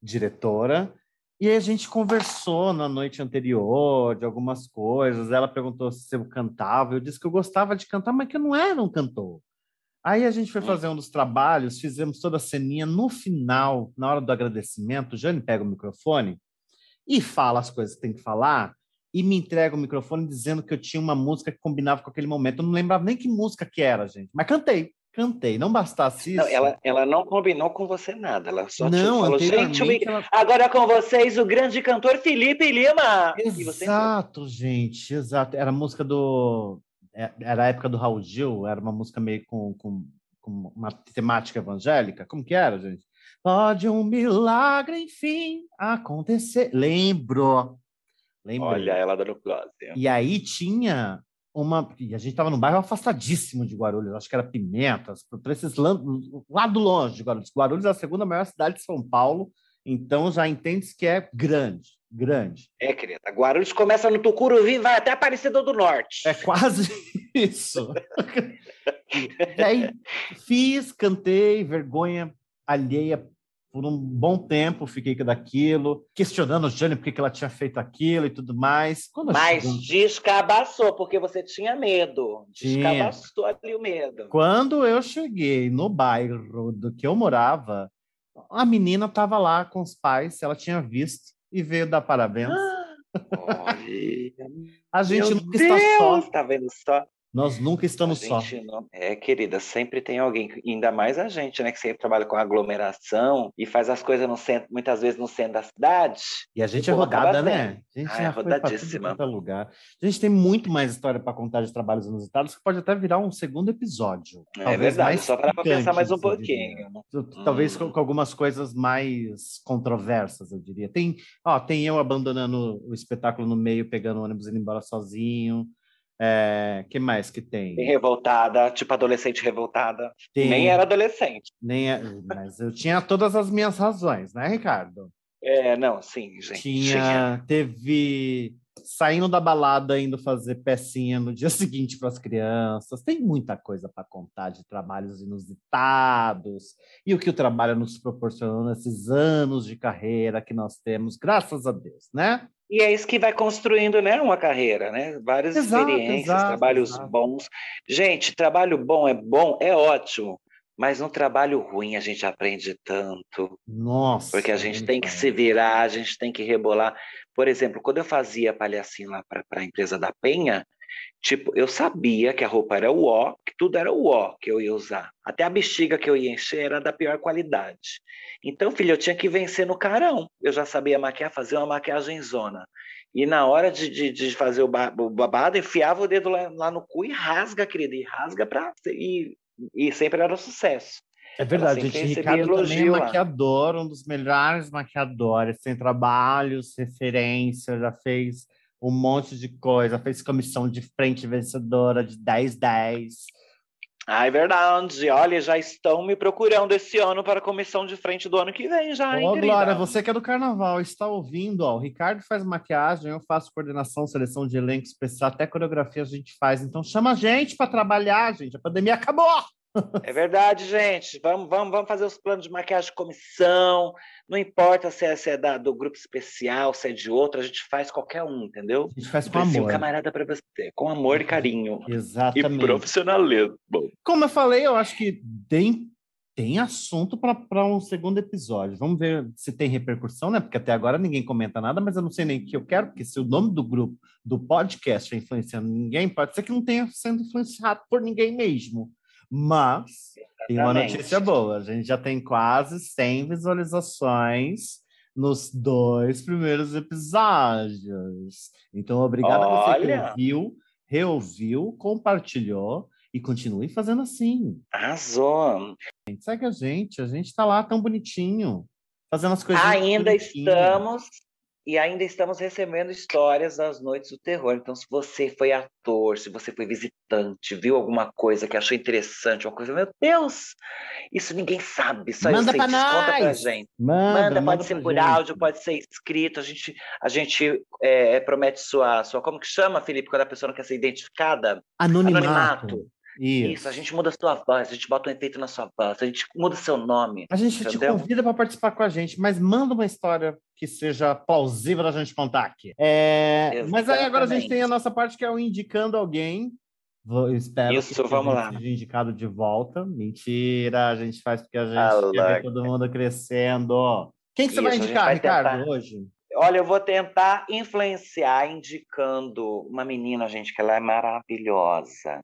diretora, e aí a gente conversou na noite anterior de algumas coisas. Ela perguntou se eu cantava. Eu disse que eu gostava de cantar, mas que eu não era um cantor. Aí a gente foi hum. fazer um dos trabalhos, fizemos toda a ceninha. No final, na hora do agradecimento, Jane pega o microfone e fala as coisas que tem que falar e me entrega o microfone dizendo que eu tinha uma música que combinava com aquele momento. Eu não lembrava nem que música que era, gente, mas cantei cantei. Não bastasse isso. Não, ela, ela não combinou com você nada. Ela só não, te falou, gente, ela... agora com vocês o grande cantor Felipe Lima. Exato, gente, exato. Era a música do. É, era a época do Raul Gil, era uma música meio com, com, com uma temática evangélica. Como que era, gente? Pode um milagre, enfim, acontecer. Lembro. Lembro. Olha ela dando close. E aí tinha uma. E a gente estava num bairro afastadíssimo de Guarulhos, acho que era Pimentas, para esses lado longe de Guarulhos. Guarulhos é a segunda maior cidade de São Paulo, então já entende que é grande, grande. É, querida. Guarulhos começa no Tucuruvi e vai até Aparecida do Norte. É quase <laughs> isso. <laughs> e aí fiz, cantei, vergonha alheia por um bom tempo fiquei daquilo, questionando a Jane por que ela tinha feito aquilo e tudo mais. Quando Mas cheguei... descabaçou, porque você tinha medo. Descabaçou ali o medo. Quando eu cheguei no bairro do que eu morava, a menina estava lá com os pais, ela tinha visto e veio dar parabéns. Ah, <laughs> a gente nunca Deus, está só. Tá vendo só? Nós nunca estamos só. Não... É, querida, sempre tem alguém, ainda mais a gente, né, que sempre trabalha com aglomeração e faz as coisas no centro, muitas vezes no centro da cidade. E a gente é rodada, né? A gente ah, é rodadíssima. lugar. A gente tem muito mais história para contar de trabalhos inusitados que pode até virar um segundo episódio. É Talvez verdade, só para pensar mais um pouquinho. Talvez hum. com, com, algumas coisas mais controversas, eu diria. Tem, ó, tem eu abandonando o espetáculo no meio, pegando o ônibus e indo embora sozinho. É, que mais que tem? Tem revoltada, tipo adolescente revoltada. Tem, nem era adolescente. Nem é, mas eu tinha todas as minhas razões, né, Ricardo? É, não, sim, gente. Tinha, tinha. teve saindo da balada, indo fazer pecinha no dia <laughs> seguinte para as crianças. Tem muita coisa para contar de trabalhos inusitados e o que o trabalho nos proporcionou nesses anos de carreira que nós temos, graças a Deus, né? E é isso que vai construindo, né, uma carreira, né? Várias exato, experiências, exato, trabalhos exato. bons. Gente, trabalho bom é bom, é ótimo. Mas no trabalho ruim a gente aprende tanto. Nossa. Porque a gente tem que se virar, a gente tem que rebolar. Por exemplo, quando eu fazia palhacinho lá para a empresa da Penha, tipo, eu sabia que a roupa era o ó, que tudo era o ó que eu ia usar. Até a bexiga que eu ia encher era da pior qualidade. Então, filho, eu tinha que vencer no carão. Eu já sabia maquiar, fazer uma maquiagem zona. E na hora de, de, de fazer o, babado, enfiava o dedo lá, lá, no cu e rasga, querida, e rasga para e e sempre era um sucesso. É verdade, gente. Ricardo também é maquiador, um dos melhores maquiadores. Tem trabalhos, referência, já fez um monte de coisa. Fez comissão de frente vencedora de 10-10. Ah, é verdade. Olha, já estão me procurando esse ano para a comissão de frente do ano que vem já, hein, Ô, Glória, você que é do Carnaval, está ouvindo, ó, o Ricardo faz maquiagem, eu faço coordenação, seleção de elenco especial, até coreografia a gente faz. Então chama a gente para trabalhar, gente. A pandemia acabou! É verdade, gente. Vamos, vamos, vamos fazer os planos de maquiagem de comissão. Não importa se é, se é da, do grupo especial, se é de outro, a gente faz qualquer um, entendeu? A gente faz com amor. um camarada para você, com amor e carinho. Exatamente. E profissionalismo. Como eu falei, eu acho que tem, tem assunto para um segundo episódio. Vamos ver se tem repercussão, né? Porque até agora ninguém comenta nada, mas eu não sei nem o que eu quero, porque se o nome do grupo, do podcast, é influenciando ninguém, pode ser que não tenha sendo influenciado por ninguém mesmo. Mas Exatamente. tem uma notícia boa: a gente já tem quase 100 visualizações nos dois primeiros episódios. Então, obrigado Olha. a você que ouviu, reouviu, compartilhou e continue fazendo assim. Arrasou! Segue a gente, a gente está lá tão bonitinho, fazendo as coisas. Ainda estamos e ainda estamos recebendo histórias das noites do terror. Então, se você foi ator, se você foi visitante, viu alguma coisa que achou interessante, uma coisa, meu Deus, isso ninguém sabe, só manda para nós. Conta pra gente. Manda, manda, manda pode ser por gente. áudio, pode ser escrito. A gente, a gente é, promete sua, sua, como que chama, Felipe, quando a pessoa não quer ser identificada? Anonimato. Anonimato. Isso. Isso. a gente muda a sua voz, a gente bota um efeito na sua voz, a gente muda seu nome. A gente entendeu? te convida para participar com a gente, mas manda uma história que seja plausível da gente contar aqui. É... Mas aí agora a gente tem a nossa parte que é o indicando alguém. Espero Isso, que vamos lá. seja indicado de volta. Mentira, a gente faz porque a gente ah, quer ver todo mundo crescendo. Quem que você Isso, vai indicar, vai Ricardo, tentar... hoje? Olha, eu vou tentar influenciar indicando uma menina, gente, que ela é maravilhosa.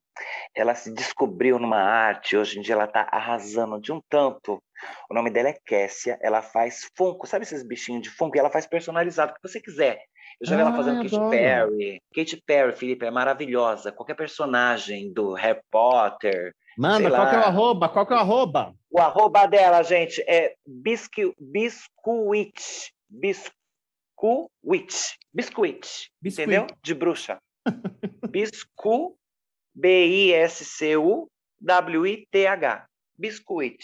Ela se descobriu numa arte, hoje em dia ela está arrasando de um tanto. O nome dela é Kessia, ela faz Funko, sabe esses bichinhos de Funko? E ela faz personalizado, o que você quiser. Eu já vi ela fazendo Katy Perry. Katy Perry, Felipe, é maravilhosa. Qualquer personagem do Harry Potter. Manda, qual lá. que é o arroba? Qual que é o arroba? O arroba dela, gente, é biscuit, biscuit, biscuit biscuit. Biscuit. Entendeu? De bruxa. Biscu, <laughs> B-I-S-C-U-W-I-T-H. Biscuit.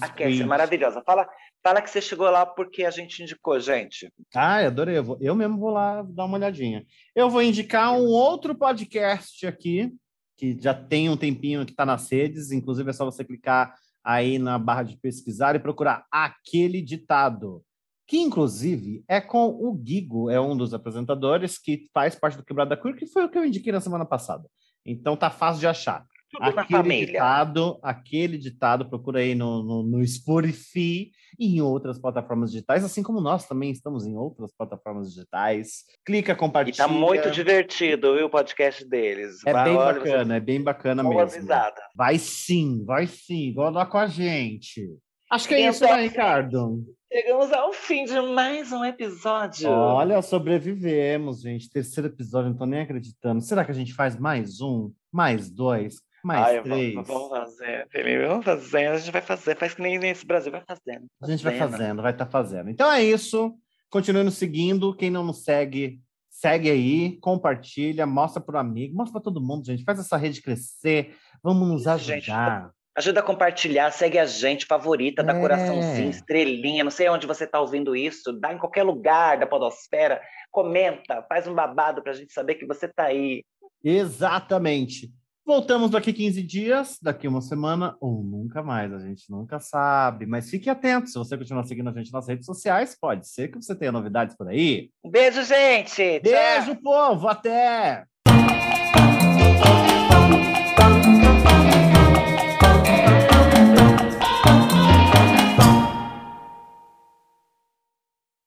A Cassie é maravilhosa. Fala, fala que você chegou lá porque a gente indicou, gente. Ah, adorei. Eu, vou, eu mesmo vou lá dar uma olhadinha. Eu vou indicar um outro podcast aqui, que já tem um tempinho que está nas redes. Inclusive, é só você clicar aí na barra de pesquisar e procurar aquele ditado que inclusive é com o Guigo, é um dos apresentadores que faz parte do Quebrada Queer, que foi o que eu indiquei na semana passada. Então tá fácil de achar. Tudo aquele ditado, aquele ditado, procura aí no, no, no Spotify e em outras plataformas digitais, assim como nós também estamos em outras plataformas digitais. Clica, compartilha. E tá muito divertido, viu, o podcast deles. É vai, bem bacana, você... é bem bacana mesmo. Avisada. Vai sim, vai sim, vai lá com a gente. Acho que é isso, né, Ricardo? Chegamos ao fim de mais um episódio. Olha, sobrevivemos, gente. Terceiro episódio, não tô nem acreditando. Será que a gente faz mais um? Mais dois? Mais Ai, três? Vamos, vamos fazer, Felipe. Vamos fazer. A gente vai fazer. Faz que nem nesse Brasil. Vai fazendo. A gente vai fazendo, vai estar tá fazendo. Então é isso. Continue nos seguindo. Quem não nos segue, segue aí, compartilha, mostra para o amigo, mostra para todo mundo, gente. Faz essa rede crescer. Vamos nos ajudar. Gente, Ajuda a compartilhar, segue a gente, favorita, dá é. coraçãozinho, estrelinha, não sei onde você está ouvindo isso, dá em qualquer lugar da podosfera, comenta, faz um babado para a gente saber que você está aí. Exatamente. Voltamos daqui 15 dias, daqui uma semana, ou nunca mais, a gente nunca sabe. Mas fique atento, se você continuar seguindo a gente nas redes sociais, pode ser que você tenha novidades por aí. Um beijo, gente! Beijo, Tchau. povo! Até!